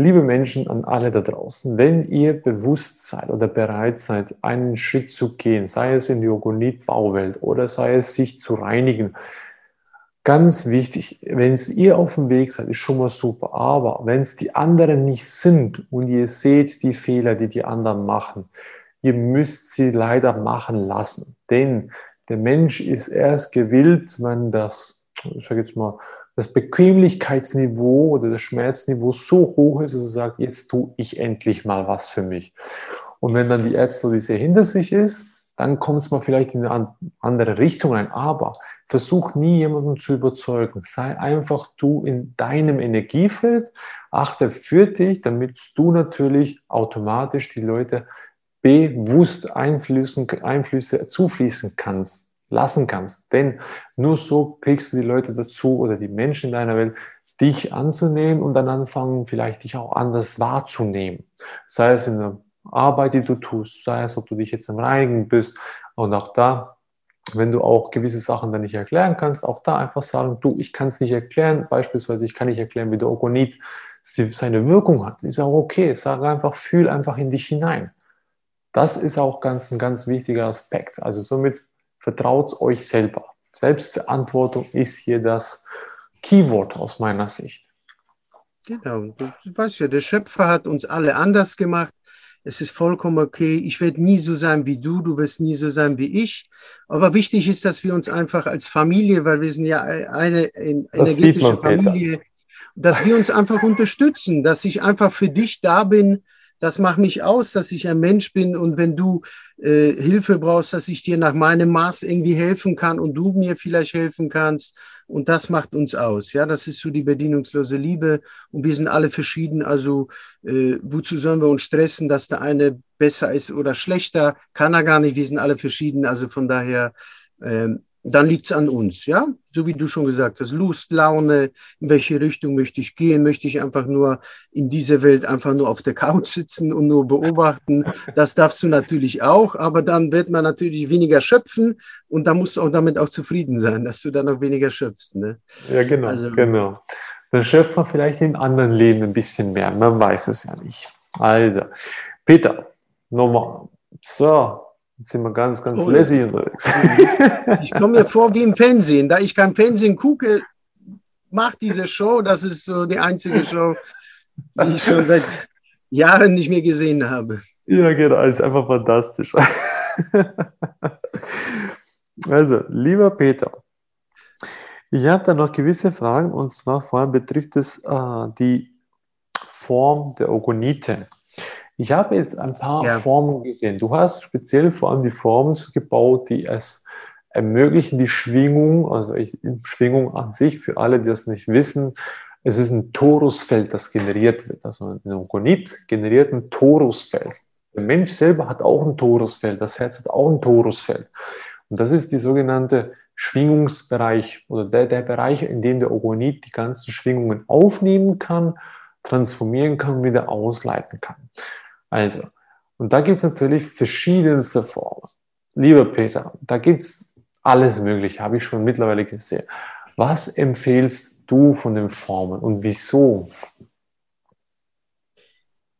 Liebe Menschen an alle da draußen, wenn ihr bewusst seid oder bereit seid, einen Schritt zu gehen, sei es in die Ogonit-Bauwelt oder sei es sich zu reinigen, ganz wichtig, wenn es ihr auf dem Weg seid, ist schon mal super. Aber wenn es die anderen nicht sind und ihr seht die Fehler, die die anderen machen, ihr müsst sie leider machen lassen. Denn der Mensch ist erst gewillt, wenn das, ich sage jetzt mal, das Bequemlichkeitsniveau oder das Schmerzniveau so hoch ist, dass er sagt, jetzt tue ich endlich mal was für mich. Und wenn dann die Ärzte hinter sich ist, dann kommt es mal vielleicht in eine andere Richtung ein. Aber versuch nie jemanden zu überzeugen. Sei einfach du in deinem Energiefeld, achte für dich, damit du natürlich automatisch die Leute bewusst Einflüsse, Einflüsse zufließen kannst lassen kannst. Denn nur so kriegst du die Leute dazu oder die Menschen in deiner Welt, dich anzunehmen und dann anfangen, vielleicht dich auch anders wahrzunehmen. Sei es in der Arbeit, die du tust, sei es, ob du dich jetzt am Reinigen bist und auch da, wenn du auch gewisse Sachen dann nicht erklären kannst, auch da einfach sagen, du, ich kann es nicht erklären, beispielsweise ich kann nicht erklären, wie der Ogonit seine Wirkung hat, ist auch okay, sag einfach, fühl einfach in dich hinein. Das ist auch ganz, ein ganz wichtiger Aspekt. Also somit Vertraut euch selber. Selbstverantwortung ist hier das Keyword aus meiner Sicht. Genau, du weißt ja, der Schöpfer hat uns alle anders gemacht. Es ist vollkommen okay. Ich werde nie so sein wie du, du wirst nie so sein wie ich. Aber wichtig ist, dass wir uns einfach als Familie, weil wir sind ja eine energetische Familie, dass wir uns einfach unterstützen, dass ich einfach für dich da bin, das macht mich aus, dass ich ein Mensch bin und wenn du äh, Hilfe brauchst, dass ich dir nach meinem Maß irgendwie helfen kann und du mir vielleicht helfen kannst. Und das macht uns aus. Ja, das ist so die bedienungslose Liebe. Und wir sind alle verschieden. Also, äh, wozu sollen wir uns stressen, dass der eine besser ist oder schlechter? Kann er gar nicht. Wir sind alle verschieden. Also von daher, ähm, dann liegt es an uns, ja? So wie du schon gesagt hast, Lust, Laune, in welche Richtung möchte ich gehen? Möchte ich einfach nur in dieser Welt einfach nur auf der Couch sitzen und nur beobachten? Das darfst du natürlich auch, aber dann wird man natürlich weniger schöpfen und da musst du auch damit auch zufrieden sein, dass du dann auch weniger schöpfst. Ne? Ja, genau, also, genau. Dann schöpft man vielleicht in anderen Leben ein bisschen mehr, man weiß es ja nicht. Also, Peter, nochmal. So, Jetzt sind wir ganz, ganz oh, lässig unterwegs. Ich komme mir vor wie im Fernsehen. Da ich kein Fernsehen gucke, macht diese Show. Das ist so die einzige Show, die ich schon seit Jahren nicht mehr gesehen habe. Ja, genau. Ist einfach fantastisch. Also, lieber Peter, ich habe da noch gewisse Fragen und zwar vor allem betrifft es äh, die Form der Ogonite. Ich habe jetzt ein paar ja. Formen gesehen. Du hast speziell vor allem die Formen gebaut, die es ermöglichen, die Schwingung, also ich, Schwingung an sich, für alle, die das nicht wissen, es ist ein Torusfeld, das generiert wird. Also ein Ogonit generiert ein Torusfeld. Der Mensch selber hat auch ein Torusfeld, das Herz hat auch ein Torusfeld. Und das ist die sogenannte Schwingungsbereich oder der, der Bereich, in dem der Ogonit die ganzen Schwingungen aufnehmen kann, transformieren kann, wieder ausleiten kann. Also, und da gibt es natürlich verschiedenste Formen. Lieber Peter, da gibt es alles Mögliche, habe ich schon mittlerweile gesehen. Was empfehlst du von den Formen und wieso?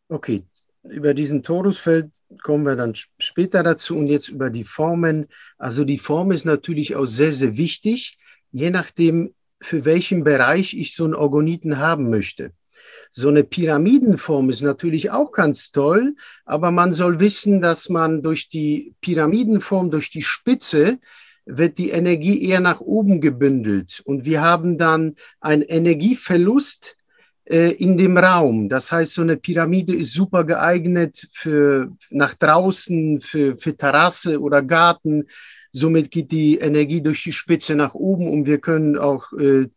Okay, über diesen Torusfeld kommen wir dann später dazu und jetzt über die Formen. Also die Form ist natürlich auch sehr, sehr wichtig, je nachdem, für welchen Bereich ich so einen Orgoniten haben möchte. So eine Pyramidenform ist natürlich auch ganz toll, aber man soll wissen, dass man durch die Pyramidenform, durch die Spitze, wird die Energie eher nach oben gebündelt und wir haben dann einen Energieverlust äh, in dem Raum. Das heißt, so eine Pyramide ist super geeignet für nach draußen, für, für Terrasse oder Garten. Somit geht die Energie durch die Spitze nach oben und wir können auch äh,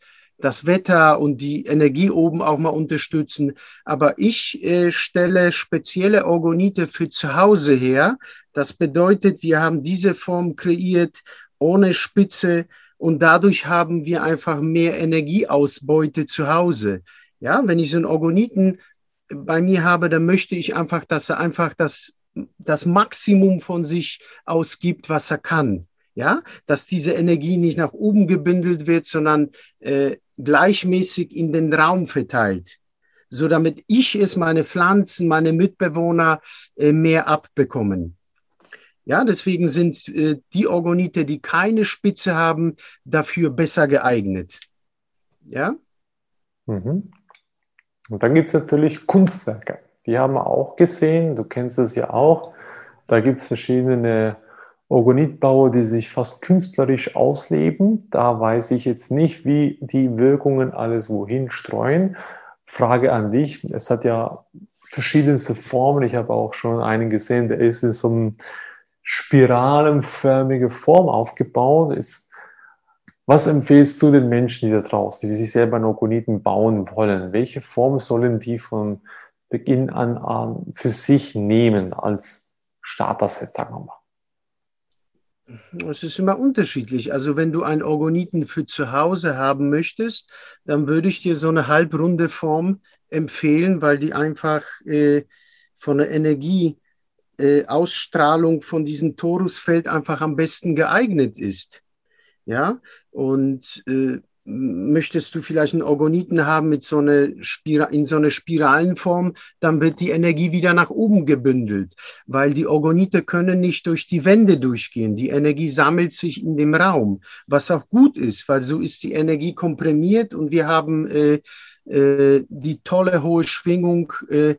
das Wetter und die Energie oben auch mal unterstützen. Aber ich äh, stelle spezielle Orgonite für zu Hause her. Das bedeutet, wir haben diese Form kreiert ohne Spitze und dadurch haben wir einfach mehr Energieausbeute zu Hause. Ja, wenn ich so einen Orgoniten bei mir habe, dann möchte ich einfach, dass er einfach das, das Maximum von sich ausgibt, was er kann. Ja, dass diese Energie nicht nach oben gebündelt wird, sondern äh, gleichmäßig in den Raum verteilt, so damit ich es, meine Pflanzen, meine Mitbewohner äh, mehr abbekommen. Ja, deswegen sind äh, die Orgonite, die keine Spitze haben, dafür besser geeignet. Ja. Mhm. Und dann gibt es natürlich Kunstwerke. Die haben wir auch gesehen. Du kennst es ja auch. Da gibt es verschiedene Orgonitbauer, die sich fast künstlerisch ausleben. Da weiß ich jetzt nicht, wie die Wirkungen alles wohin streuen. Frage an dich. Es hat ja verschiedenste Formen. Ich habe auch schon einen gesehen, der ist in so einem spiralenförmige Form aufgebaut. Ist, was empfehlst du den Menschen, die da draußen, die sich selber einen Orgoniten bauen wollen? Welche Form sollen die von Beginn an, an für sich nehmen als Starter-Set, sagen wir mal? Es ist immer unterschiedlich. Also wenn du einen Orgoniten für zu Hause haben möchtest, dann würde ich dir so eine halbrunde Form empfehlen, weil die einfach äh, von der Energie äh, von diesem Torusfeld einfach am besten geeignet ist. Ja, und äh, möchtest du vielleicht einen Orgoniten haben mit so Spira in so einer Spiralenform, dann wird die Energie wieder nach oben gebündelt, weil die Orgonite können nicht durch die Wände durchgehen. Die Energie sammelt sich in dem Raum, was auch gut ist, weil so ist die Energie komprimiert und wir haben äh, äh, die tolle hohe Schwingung äh,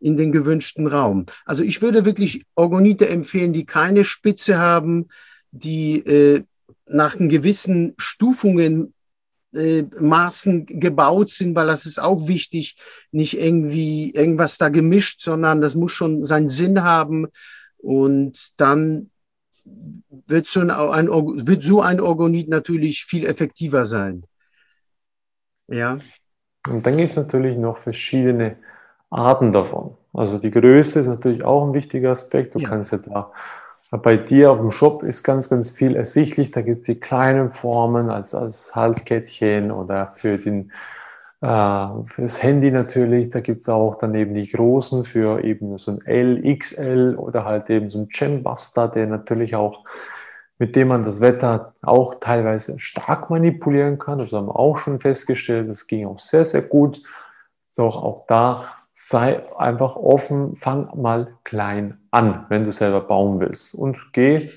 in den gewünschten Raum. Also ich würde wirklich Orgonite empfehlen, die keine Spitze haben, die äh, nach gewissen Stufungen äh, Maßen gebaut sind, weil das ist auch wichtig, nicht irgendwie irgendwas da gemischt, sondern das muss schon seinen Sinn haben und dann wird so ein, ein, wird so ein Orgonit natürlich viel effektiver sein. Ja. Und dann gibt es natürlich noch verschiedene Arten davon. Also die Größe ist natürlich auch ein wichtiger Aspekt. Du ja. kannst ja da bei dir auf dem Shop ist ganz, ganz viel ersichtlich. Da gibt es die kleinen Formen als, als Halskettchen oder für den äh, fürs Handy natürlich. Da gibt es auch daneben die großen für eben so ein L, XL oder halt eben so ein Gembuster, der natürlich auch, mit dem man das Wetter auch teilweise stark manipulieren kann. Das haben wir auch schon festgestellt. Das ging auch sehr, sehr gut. Auch, auch da sei einfach offen, fang mal klein an, wenn du selber bauen willst. Und geh,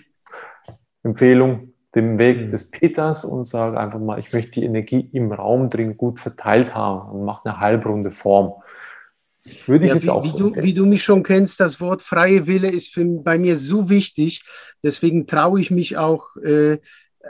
Empfehlung, den Weg mhm. des Peters und sag einfach mal, ich möchte die Energie im Raum drin gut verteilt haben und mach eine halbrunde Form. Würde ich ja, jetzt wie, auch wie, so du, wie du mich schon kennst, das Wort freie Wille ist für, bei mir so wichtig. Deswegen traue ich mich auch, äh,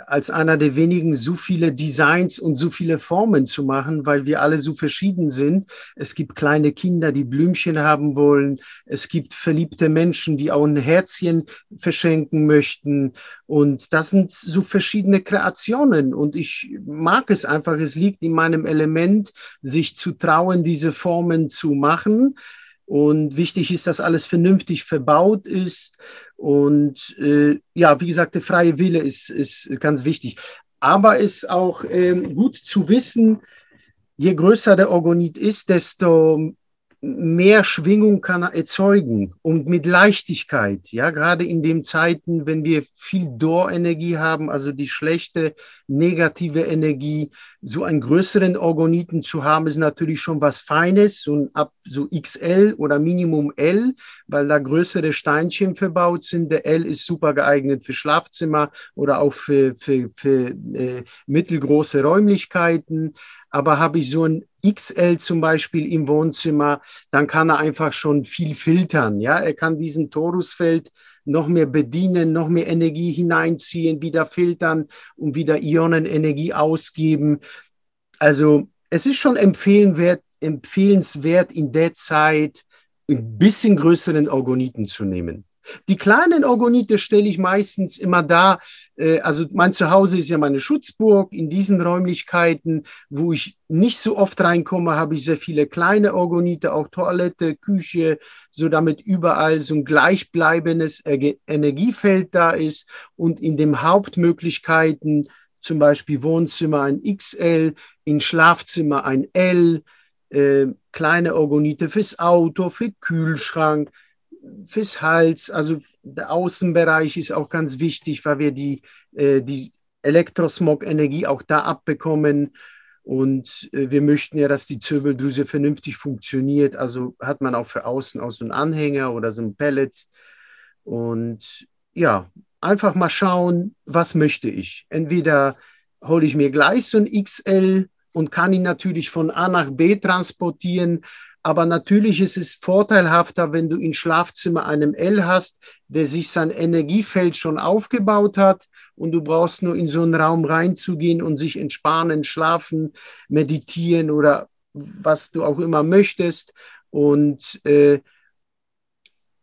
als einer der wenigen so viele Designs und so viele Formen zu machen, weil wir alle so verschieden sind. Es gibt kleine Kinder, die Blümchen haben wollen. Es gibt verliebte Menschen, die auch ein Herzchen verschenken möchten. Und das sind so verschiedene Kreationen. Und ich mag es einfach. Es liegt in meinem Element, sich zu trauen, diese Formen zu machen. Und wichtig ist, dass alles vernünftig verbaut ist. Und äh, ja, wie gesagt, der freie Wille ist, ist ganz wichtig. Aber es ist auch ähm, gut zu wissen, je größer der Orgonit ist, desto mehr Schwingung kann er erzeugen und mit Leichtigkeit, ja, gerade in den Zeiten, wenn wir viel Dor-Energie haben, also die schlechte negative Energie, so einen größeren Orgoniten zu haben, ist natürlich schon was Feines, so ab so XL oder Minimum L, weil da größere Steinchen verbaut sind. Der L ist super geeignet für Schlafzimmer oder auch für, für, für äh, mittelgroße Räumlichkeiten. Aber habe ich so ein XL zum Beispiel im Wohnzimmer, dann kann er einfach schon viel filtern. Ja, er kann diesen Torusfeld noch mehr bedienen, noch mehr Energie hineinziehen, wieder filtern und wieder Ionenenergie ausgeben. Also es ist schon empfehlenswert, empfehlenswert in der Zeit ein bisschen größeren Orgoniten zu nehmen. Die kleinen Orgonite stelle ich meistens immer da. Äh, also mein Zuhause ist ja meine Schutzburg. In diesen Räumlichkeiten, wo ich nicht so oft reinkomme, habe ich sehr viele kleine Orgonite, auch Toilette, Küche, so damit überall so ein gleichbleibendes Energiefeld da ist. Und in den Hauptmöglichkeiten, zum Beispiel Wohnzimmer ein XL, in Schlafzimmer ein L, äh, kleine Orgonite fürs Auto, für Kühlschrank, fürs Hals, also der Außenbereich ist auch ganz wichtig, weil wir die, äh, die Elektrosmog-Energie auch da abbekommen. Und äh, wir möchten ja, dass die Zirbeldrüse vernünftig funktioniert. Also hat man auch für außen auch so einen Anhänger oder so ein Pellet. Und ja, einfach mal schauen, was möchte ich. Entweder hole ich mir gleich so ein XL und kann ihn natürlich von A nach B transportieren, aber natürlich ist es vorteilhafter, wenn du im Schlafzimmer einen L hast, der sich sein Energiefeld schon aufgebaut hat und du brauchst nur in so einen Raum reinzugehen und sich entspannen, schlafen, meditieren oder was du auch immer möchtest. Und äh,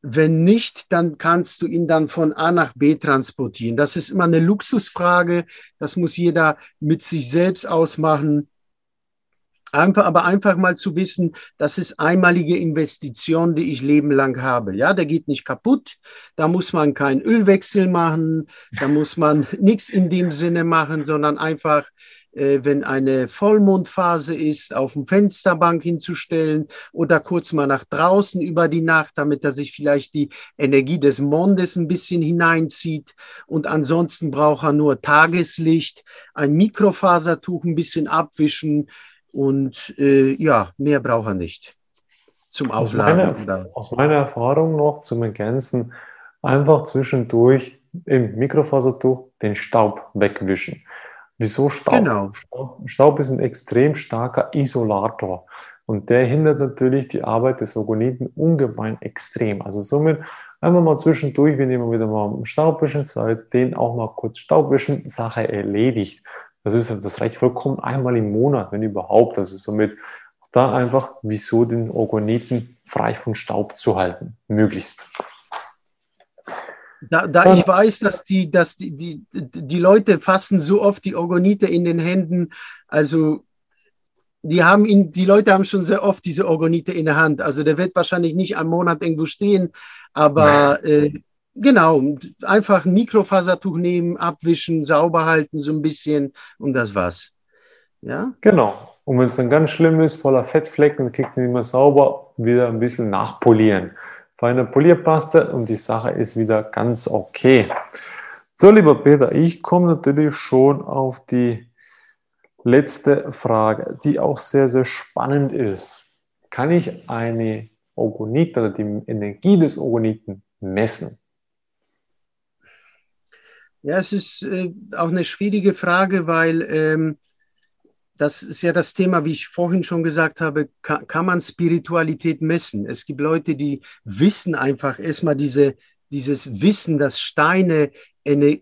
wenn nicht, dann kannst du ihn dann von A nach B transportieren. Das ist immer eine Luxusfrage. Das muss jeder mit sich selbst ausmachen. Einfach, aber einfach mal zu wissen, das ist einmalige Investition, die ich lebenlang habe. Ja, der geht nicht kaputt. Da muss man keinen Ölwechsel machen. Da muss man nichts in dem Sinne machen, sondern einfach, äh, wenn eine Vollmondphase ist, auf dem Fensterbank hinzustellen oder kurz mal nach draußen über die Nacht, damit er sich vielleicht die Energie des Mondes ein bisschen hineinzieht. Und ansonsten braucht er nur Tageslicht, ein Mikrofasertuch ein bisschen abwischen und äh, ja, mehr braucht er nicht zum Aufladen. Aus meiner, aus meiner Erfahrung noch zum Ergänzen, einfach zwischendurch im Mikrofasertuch den Staub wegwischen. Wieso Staub? Genau. Staub, Staub ist ein extrem starker Isolator und der hindert natürlich die Arbeit des Orgoniten ungemein extrem. Also somit einfach mal zwischendurch, wenn ihr wieder mal am Staubwischen seid, den auch mal kurz Staubwischen, Sache erledigt. Das, ist, das reicht vollkommen einmal im Monat, wenn überhaupt. Also somit da einfach, wieso den Orgoniten frei von Staub zu halten, möglichst. Da, da ich weiß, dass die, dass die, die, die Leute fassen so oft die Orgonite in den Händen, also die haben ihn, die Leute haben schon sehr oft diese Orgonite in der Hand. Also der wird wahrscheinlich nicht einen Monat irgendwo stehen, aber äh, Genau, einfach ein Mikrofasertuch nehmen, abwischen, sauber halten so ein bisschen und das war's. Ja? Genau. Und wenn es dann ganz schlimm ist, voller Fettflecken, kriegt man immer sauber, wieder ein bisschen nachpolieren. Feine Polierpaste und die Sache ist wieder ganz okay. So, lieber Peter, ich komme natürlich schon auf die letzte Frage, die auch sehr, sehr spannend ist. Kann ich eine Orgonit oder die Energie des Orgoniten messen? Ja, es ist äh, auch eine schwierige Frage, weil ähm, das ist ja das Thema, wie ich vorhin schon gesagt habe, kann, kann man Spiritualität messen? Es gibt Leute, die wissen einfach erstmal diese, dieses Wissen, dass Steine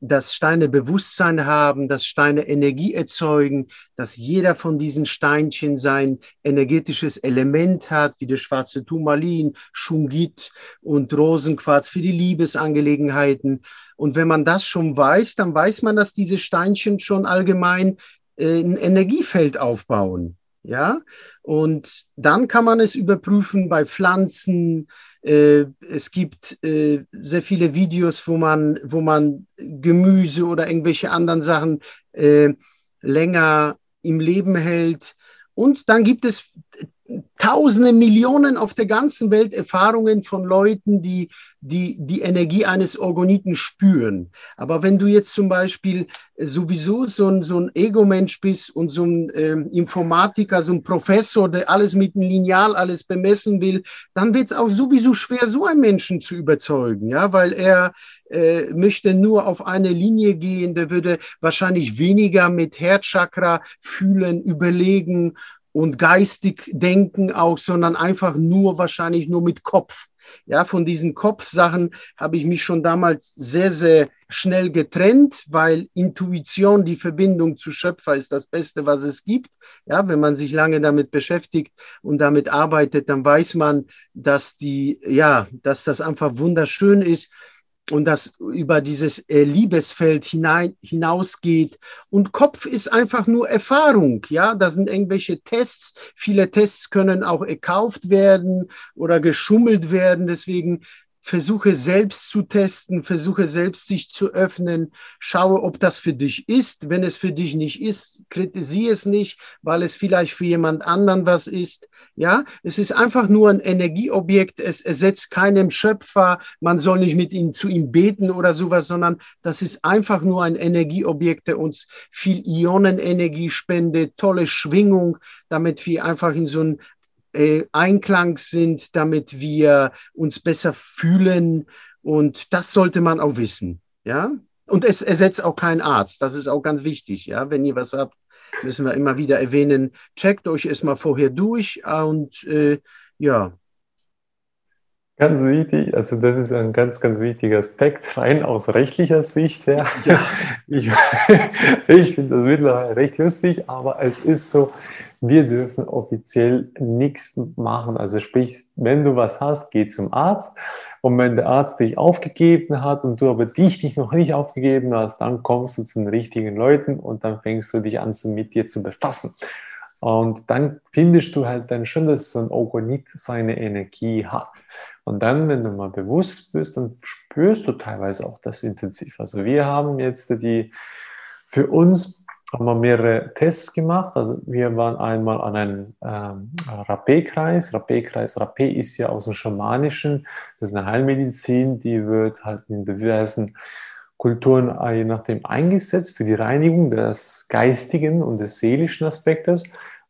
dass Steine Bewusstsein haben, dass Steine Energie erzeugen, dass jeder von diesen Steinchen sein energetisches Element hat, wie der schwarze Turmalin, Schungit und Rosenquarz für die Liebesangelegenheiten. Und wenn man das schon weiß, dann weiß man, dass diese Steinchen schon allgemein äh, ein Energiefeld aufbauen. Ja, und dann kann man es überprüfen bei Pflanzen, äh, es gibt äh, sehr viele Videos, wo man, wo man Gemüse oder irgendwelche anderen Sachen äh, länger im Leben hält. Und dann gibt es Tausende, Millionen auf der ganzen Welt Erfahrungen von Leuten, die, die die Energie eines Orgoniten spüren. Aber wenn du jetzt zum Beispiel sowieso so ein, so ein Ego-Mensch bist und so ein ähm, Informatiker, so ein Professor, der alles mit einem Lineal alles bemessen will, dann wird es auch sowieso schwer, so einen Menschen zu überzeugen, ja, weil er äh, möchte nur auf eine Linie gehen, der würde wahrscheinlich weniger mit Herzchakra fühlen, überlegen und geistig denken auch, sondern einfach nur wahrscheinlich nur mit Kopf. Ja, von diesen Kopfsachen habe ich mich schon damals sehr, sehr schnell getrennt, weil Intuition, die Verbindung zu Schöpfer ist das Beste, was es gibt. Ja, wenn man sich lange damit beschäftigt und damit arbeitet, dann weiß man, dass die, ja, dass das einfach wunderschön ist und das über dieses äh, Liebesfeld hinein, hinausgeht. Und Kopf ist einfach nur Erfahrung, ja. Da sind irgendwelche Tests. Viele Tests können auch gekauft werden oder geschummelt werden. Deswegen versuche selbst zu testen, versuche selbst sich zu öffnen, schaue, ob das für dich ist. Wenn es für dich nicht ist, kritisiere es nicht, weil es vielleicht für jemand anderen was ist. Ja, es ist einfach nur ein Energieobjekt. Es ersetzt keinem Schöpfer. Man soll nicht mit ihm zu ihm beten oder sowas, sondern das ist einfach nur ein Energieobjekt, der uns viel Ionenenergie spendet, tolle Schwingung, damit wir einfach in so ein äh, Einklang sind, damit wir uns besser fühlen. Und das sollte man auch wissen. Ja. Und es ersetzt auch keinen Arzt. Das ist auch ganz wichtig. Ja. Wenn ihr was habt, müssen wir immer wieder erwähnen. Checkt euch erstmal vorher durch und äh, ja. Ganz wichtig, also das ist ein ganz, ganz wichtiger Aspekt, rein aus rechtlicher Sicht. Ja. ja. Ich, ich finde das mittlerweile recht lustig, aber es ist so, wir dürfen offiziell nichts machen. Also sprich, wenn du was hast, geh zum Arzt. Und wenn der Arzt dich aufgegeben hat und du aber dich, dich noch nicht aufgegeben hast, dann kommst du zu den richtigen Leuten und dann fängst du dich an, mit dir zu befassen. Und dann findest du halt dann schon, dass so ein Ogonit seine Energie hat. Und dann, wenn du mal bewusst bist, dann spürst du teilweise auch das intensiv. Also wir haben jetzt die, für uns haben wir mehrere Tests gemacht. Also wir waren einmal an einem ähm, Rapé-Kreis. Rapé-Kreis, Rapé ist ja aus dem Schamanischen, das ist eine Heilmedizin, die wird halt in diversen Kulturen äh, je nachdem eingesetzt für die Reinigung des geistigen und des seelischen Aspektes.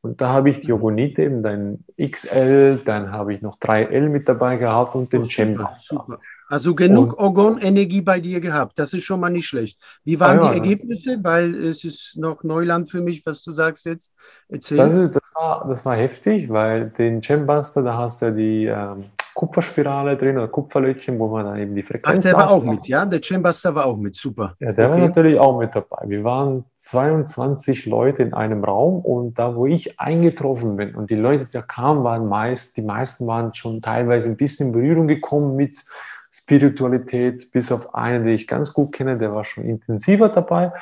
Und da habe ich die Ogonite, eben dein XL, dann habe ich noch 3L mit dabei gehabt und den oh, Chamber. Super. Also genug Orgon-Energie bei dir gehabt. Das ist schon mal nicht schlecht. Wie waren ah, ja, die Ergebnisse? Weil es ist noch Neuland für mich, was du sagst jetzt. Erzähl. Das, ist, das, war, das war heftig, weil den Gembuster, da hast du ja die ähm, Kupferspirale drin oder Kupferlötchen, wo man dann eben die Frequenz. Ach, der war auch mit, ja? Der Gembuster war auch mit, super. Ja, der okay. war natürlich auch mit dabei. Wir waren 22 Leute in einem Raum und da, wo ich eingetroffen bin und die Leute, die da kamen, waren meist, die meisten waren schon teilweise ein bisschen in Berührung gekommen mit Spiritualität, bis auf einen, den ich ganz gut kenne, der war schon intensiver dabei.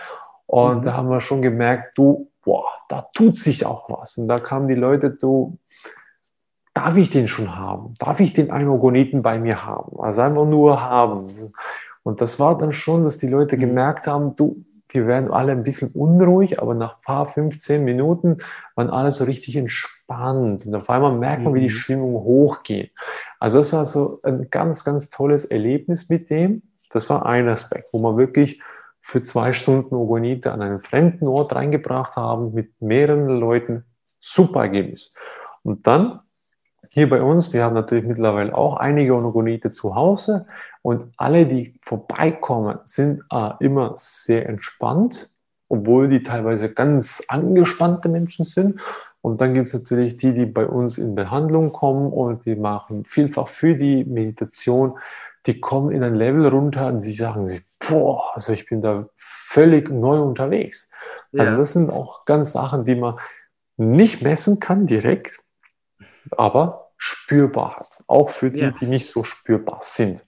Und mhm. da haben wir schon gemerkt, du, boah, da tut sich auch was. Und da kamen die Leute, du, darf ich den schon haben? Darf ich den Anorgoniten bei mir haben? Also einfach nur haben. Und das war dann schon, dass die Leute mhm. gemerkt haben, du, die werden alle ein bisschen unruhig, aber nach ein paar 15 Minuten waren alle so richtig entspannt. Und auf einmal merkt man, wie die mhm. Stimmung hochgeht. Also das war so ein ganz, ganz tolles Erlebnis mit dem. Das war ein Aspekt, wo man wirklich für zwei Stunden Ogonite an einen fremden Ort reingebracht haben mit mehreren Leuten. Super Ergebnis. Und dann hier bei uns, wir haben natürlich mittlerweile auch einige Ogonite zu Hause und alle, die vorbeikommen, sind äh, immer sehr entspannt, obwohl die teilweise ganz angespannte Menschen sind. Und dann gibt es natürlich die, die bei uns in Behandlung kommen und die machen vielfach für die Meditation, die kommen in ein Level runter und sie sagen sich, boah, also ich bin da völlig neu unterwegs. Ja. Also das sind auch ganz Sachen, die man nicht messen kann direkt, aber spürbar hat. Auch für die, ja. die nicht so spürbar sind.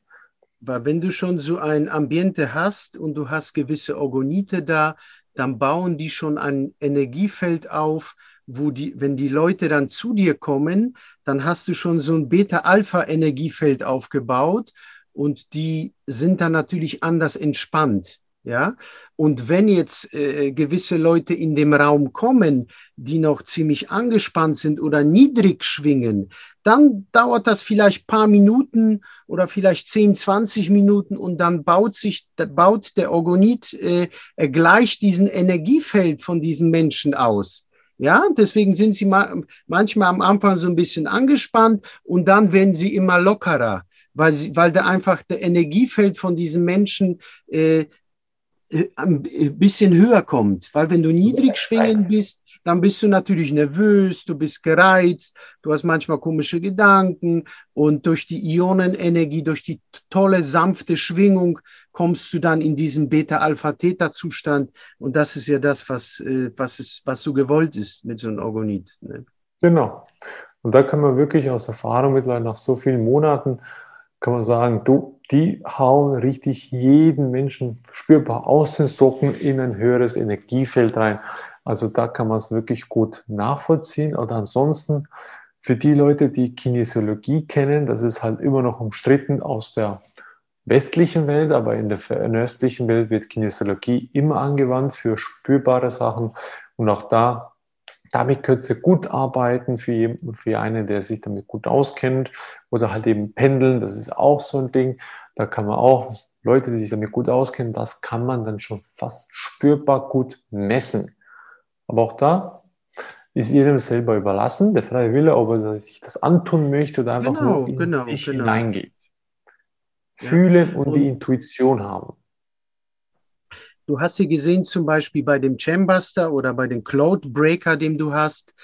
Weil wenn du schon so ein Ambiente hast und du hast gewisse Orgonite da, dann bauen die schon ein Energiefeld auf, wo die, wenn die Leute dann zu dir kommen, dann hast du schon so ein Beta-Alpha-Energiefeld aufgebaut und die sind dann natürlich anders entspannt. Ja, und wenn jetzt äh, gewisse Leute in dem Raum kommen, die noch ziemlich angespannt sind oder niedrig schwingen, dann dauert das vielleicht paar Minuten oder vielleicht 10, 20 Minuten und dann baut sich, baut der Orgonit äh, gleich diesen Energiefeld von diesen Menschen aus. Ja, deswegen sind sie ma manchmal am Anfang so ein bisschen angespannt und dann werden sie immer lockerer, weil, sie, weil da einfach der Energiefeld von diesen Menschen äh, äh, ein bisschen höher kommt. Weil wenn du niedrig schwingen bist, dann bist du natürlich nervös, du bist gereizt, du hast manchmal komische Gedanken und durch die Ionenenergie, durch die tolle, sanfte Schwingung kommst du dann in diesen Beta-Alpha-Theta-Zustand und das ist ja das, was, äh, was, ist, was so gewollt ist mit so einem Orgonit. Ne? Genau. Und da kann man wirklich aus Erfahrung mittlerweile nach so vielen Monaten kann man sagen, du, die hauen richtig jeden Menschen spürbar aus den Socken in ein höheres Energiefeld rein. Also da kann man es wirklich gut nachvollziehen. Oder ansonsten für die Leute, die Kinesiologie kennen, das ist halt immer noch umstritten aus der westlichen Welt, aber in der, östlichen Welt wird Kinesiologie immer angewandt für spürbare Sachen. Und auch da damit könnt ihr gut arbeiten für, für einen, der sich damit gut auskennt. Oder halt eben pendeln, das ist auch so ein Ding. Da kann man auch Leute, die sich damit gut auskennen, das kann man dann schon fast spürbar gut messen. Aber auch da ist jedem selber überlassen, der freie Wille, ob er sich das antun möchte oder einfach genau, nur in genau, sich genau. hineingeht. Fühlen ja. und, und die Intuition haben. Du hast sie gesehen, zum Beispiel bei dem Chambuster oder bei dem Cloud Breaker, den du hast.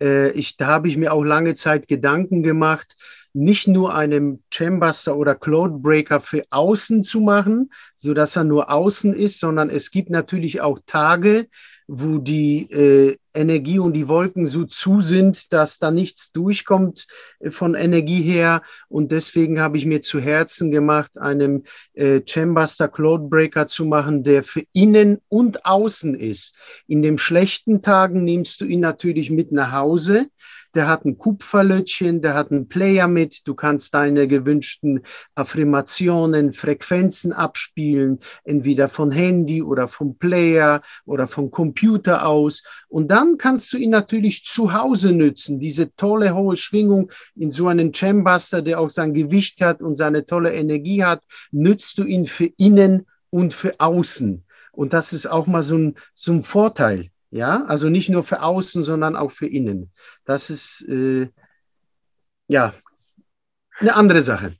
Äh, ich, da habe ich mir auch lange Zeit Gedanken gemacht, nicht nur einen Chambuster oder Cloud Breaker für außen zu machen, so dass er nur außen ist, sondern es gibt natürlich auch Tage, wo die äh, Energie und die Wolken so zu sind, dass da nichts durchkommt äh, von Energie her. Und deswegen habe ich mir zu Herzen gemacht, einen äh, Chambuster Cloudbreaker zu machen, der für innen und außen ist. In den schlechten Tagen nimmst du ihn natürlich mit nach Hause der hat ein Kupferlötchen, der hat einen Player mit, du kannst deine gewünschten Affirmationen, Frequenzen abspielen, entweder von Handy oder vom Player oder vom Computer aus. Und dann kannst du ihn natürlich zu Hause nützen, diese tolle hohe Schwingung in so einen Chambuster, der auch sein Gewicht hat und seine tolle Energie hat, nützt du ihn für innen und für außen. Und das ist auch mal so ein, so ein Vorteil. Ja, also nicht nur für außen, sondern auch für innen. Das ist äh, ja eine andere Sache.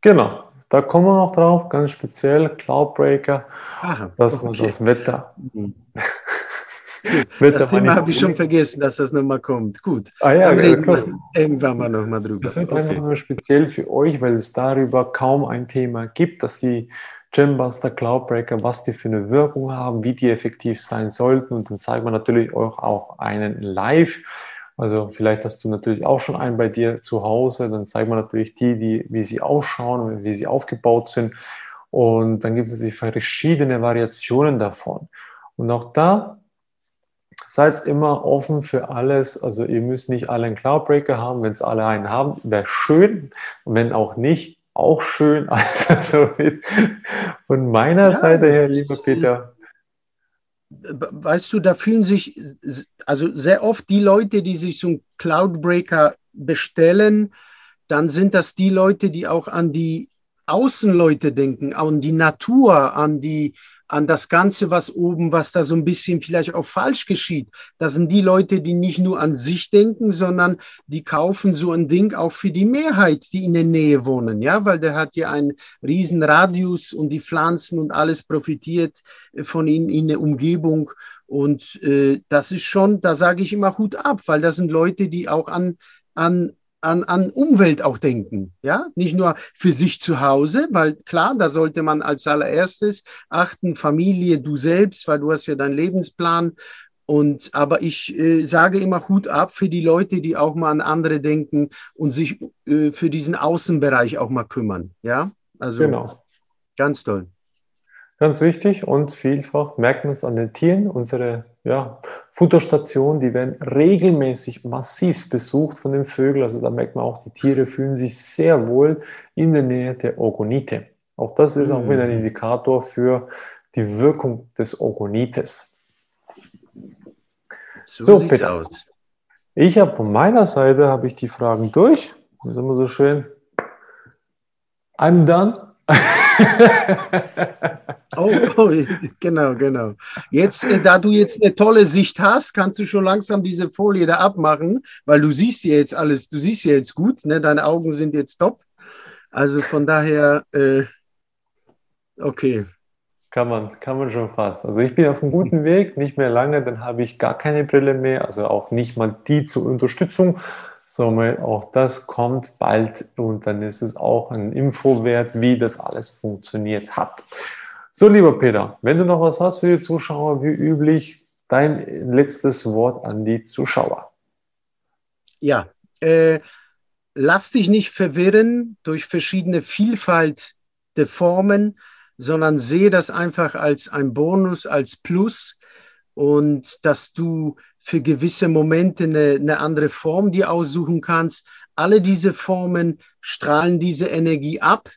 Genau, da kommen wir noch drauf, ganz speziell Cloudbreaker, Aha, dass okay. man das Wetter. Mhm. Wetter das Thema habe ich schon vergessen, dass das nochmal kommt. Gut, ah, ja, dann reden wir irgendwann mal nochmal drüber. Das ist okay. einfach nur speziell für euch, weil es darüber kaum ein Thema gibt, dass die Gembuster, Cloudbreaker, was die für eine Wirkung haben, wie die effektiv sein sollten. Und dann zeigen wir natürlich euch auch einen live. Also vielleicht hast du natürlich auch schon einen bei dir zu Hause. Dann zeigen wir natürlich die, die, wie sie ausschauen und wie sie aufgebaut sind. Und dann gibt es natürlich verschiedene Variationen davon. Und auch da seid immer offen für alles. Also ihr müsst nicht alle einen Cloudbreaker haben. Wenn es alle einen haben, wäre schön. Und wenn auch nicht, auch schön. Also von meiner ja. Seite her, lieber Peter. Weißt du, da fühlen sich also sehr oft die Leute, die sich so einen Cloudbreaker bestellen, dann sind das die Leute, die auch an die Außenleute denken, an die Natur, an die an das Ganze, was oben, was da so ein bisschen vielleicht auch falsch geschieht. Das sind die Leute, die nicht nur an sich denken, sondern die kaufen so ein Ding auch für die Mehrheit, die in der Nähe wohnen, ja, weil der hat ja einen riesen Radius und die Pflanzen und alles profitiert von ihnen in der Umgebung. Und äh, das ist schon, da sage ich immer Hut ab, weil das sind Leute, die auch an, an an, an Umwelt auch denken, ja, nicht nur für sich zu Hause, weil klar, da sollte man als allererstes achten, Familie, du selbst, weil du hast ja deinen Lebensplan und aber ich äh, sage immer Hut ab für die Leute, die auch mal an andere denken und sich äh, für diesen Außenbereich auch mal kümmern, ja, also genau. ganz toll. Ganz wichtig und vielfach merkt man es an den Tieren. Unsere ja, Futterstationen, die werden regelmäßig massiv besucht von den Vögeln. Also da merkt man auch, die Tiere fühlen sich sehr wohl in der Nähe der Orgonite. Auch das ist auch wieder ein mhm. Indikator für die Wirkung des Orgonites. So, so Peter. Aus. Ich habe von meiner Seite habe ich die Fragen durch. Das ist immer so schön. I'm done. oh, oh, genau, genau. Jetzt, äh, da du jetzt eine tolle Sicht hast, kannst du schon langsam diese Folie da abmachen, weil du siehst ja jetzt alles, du siehst ja jetzt gut, ne? deine Augen sind jetzt top. Also von daher, äh, okay. Kann man, kann man schon fast. Also ich bin auf einem guten Weg, nicht mehr lange, dann habe ich gar keine Brille mehr, also auch nicht mal die zur Unterstützung. Somit auch das kommt bald und dann ist es auch ein Info wert, wie das alles funktioniert hat. So, lieber Peter, wenn du noch was hast für die Zuschauer, wie üblich, dein letztes Wort an die Zuschauer. Ja, äh, lass dich nicht verwirren durch verschiedene Vielfalt der Formen, sondern sehe das einfach als ein Bonus, als Plus und dass du für gewisse Momente eine, eine andere Form dir aussuchen kannst. Alle diese Formen strahlen diese Energie ab.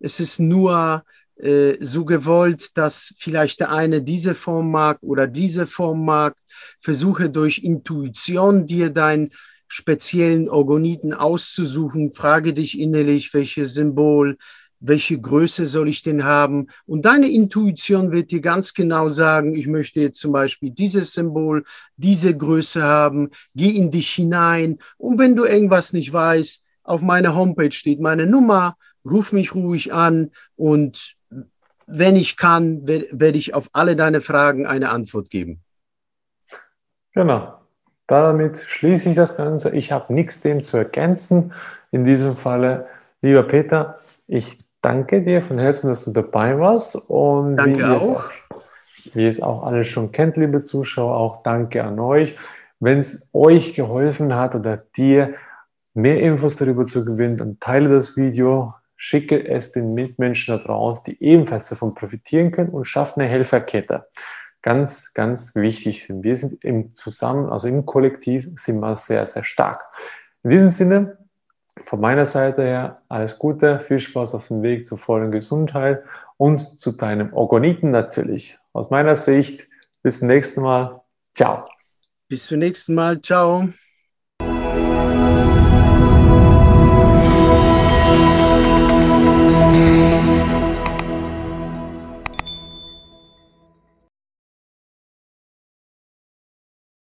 Es ist nur äh, so gewollt, dass vielleicht der eine diese Form mag oder diese Form mag. Versuche durch Intuition dir deinen speziellen Orgoniten auszusuchen. Frage dich innerlich, welches Symbol, welche Größe soll ich denn haben? Und deine Intuition wird dir ganz genau sagen, ich möchte jetzt zum Beispiel dieses Symbol, diese Größe haben, geh in dich hinein. Und wenn du irgendwas nicht weißt, auf meiner Homepage steht meine Nummer, ruf mich ruhig an und wenn ich kann, werde ich auf alle deine Fragen eine Antwort geben. Genau. Damit schließe ich das Ganze. Ich habe nichts dem zu ergänzen. In diesem Falle, lieber Peter, ich danke dir von Herzen, dass du dabei warst. Und danke wie auch. Es, wie es auch alle schon kennt, liebe Zuschauer, auch danke an euch. Wenn es euch geholfen hat oder dir mehr Infos darüber zu gewinnen, dann teile das Video, schicke es den Mitmenschen da draußen, die ebenfalls davon profitieren können und schafft eine Helferkette. Ganz, ganz wichtig. Wir sind im Zusammen, also im Kollektiv sind wir sehr, sehr stark. In diesem Sinne, von meiner Seite her alles Gute, viel Spaß auf dem Weg zur vollen Gesundheit und zu deinem Orgoniten natürlich. Aus meiner Sicht, bis zum nächsten Mal. Ciao. Bis zum nächsten Mal. Ciao.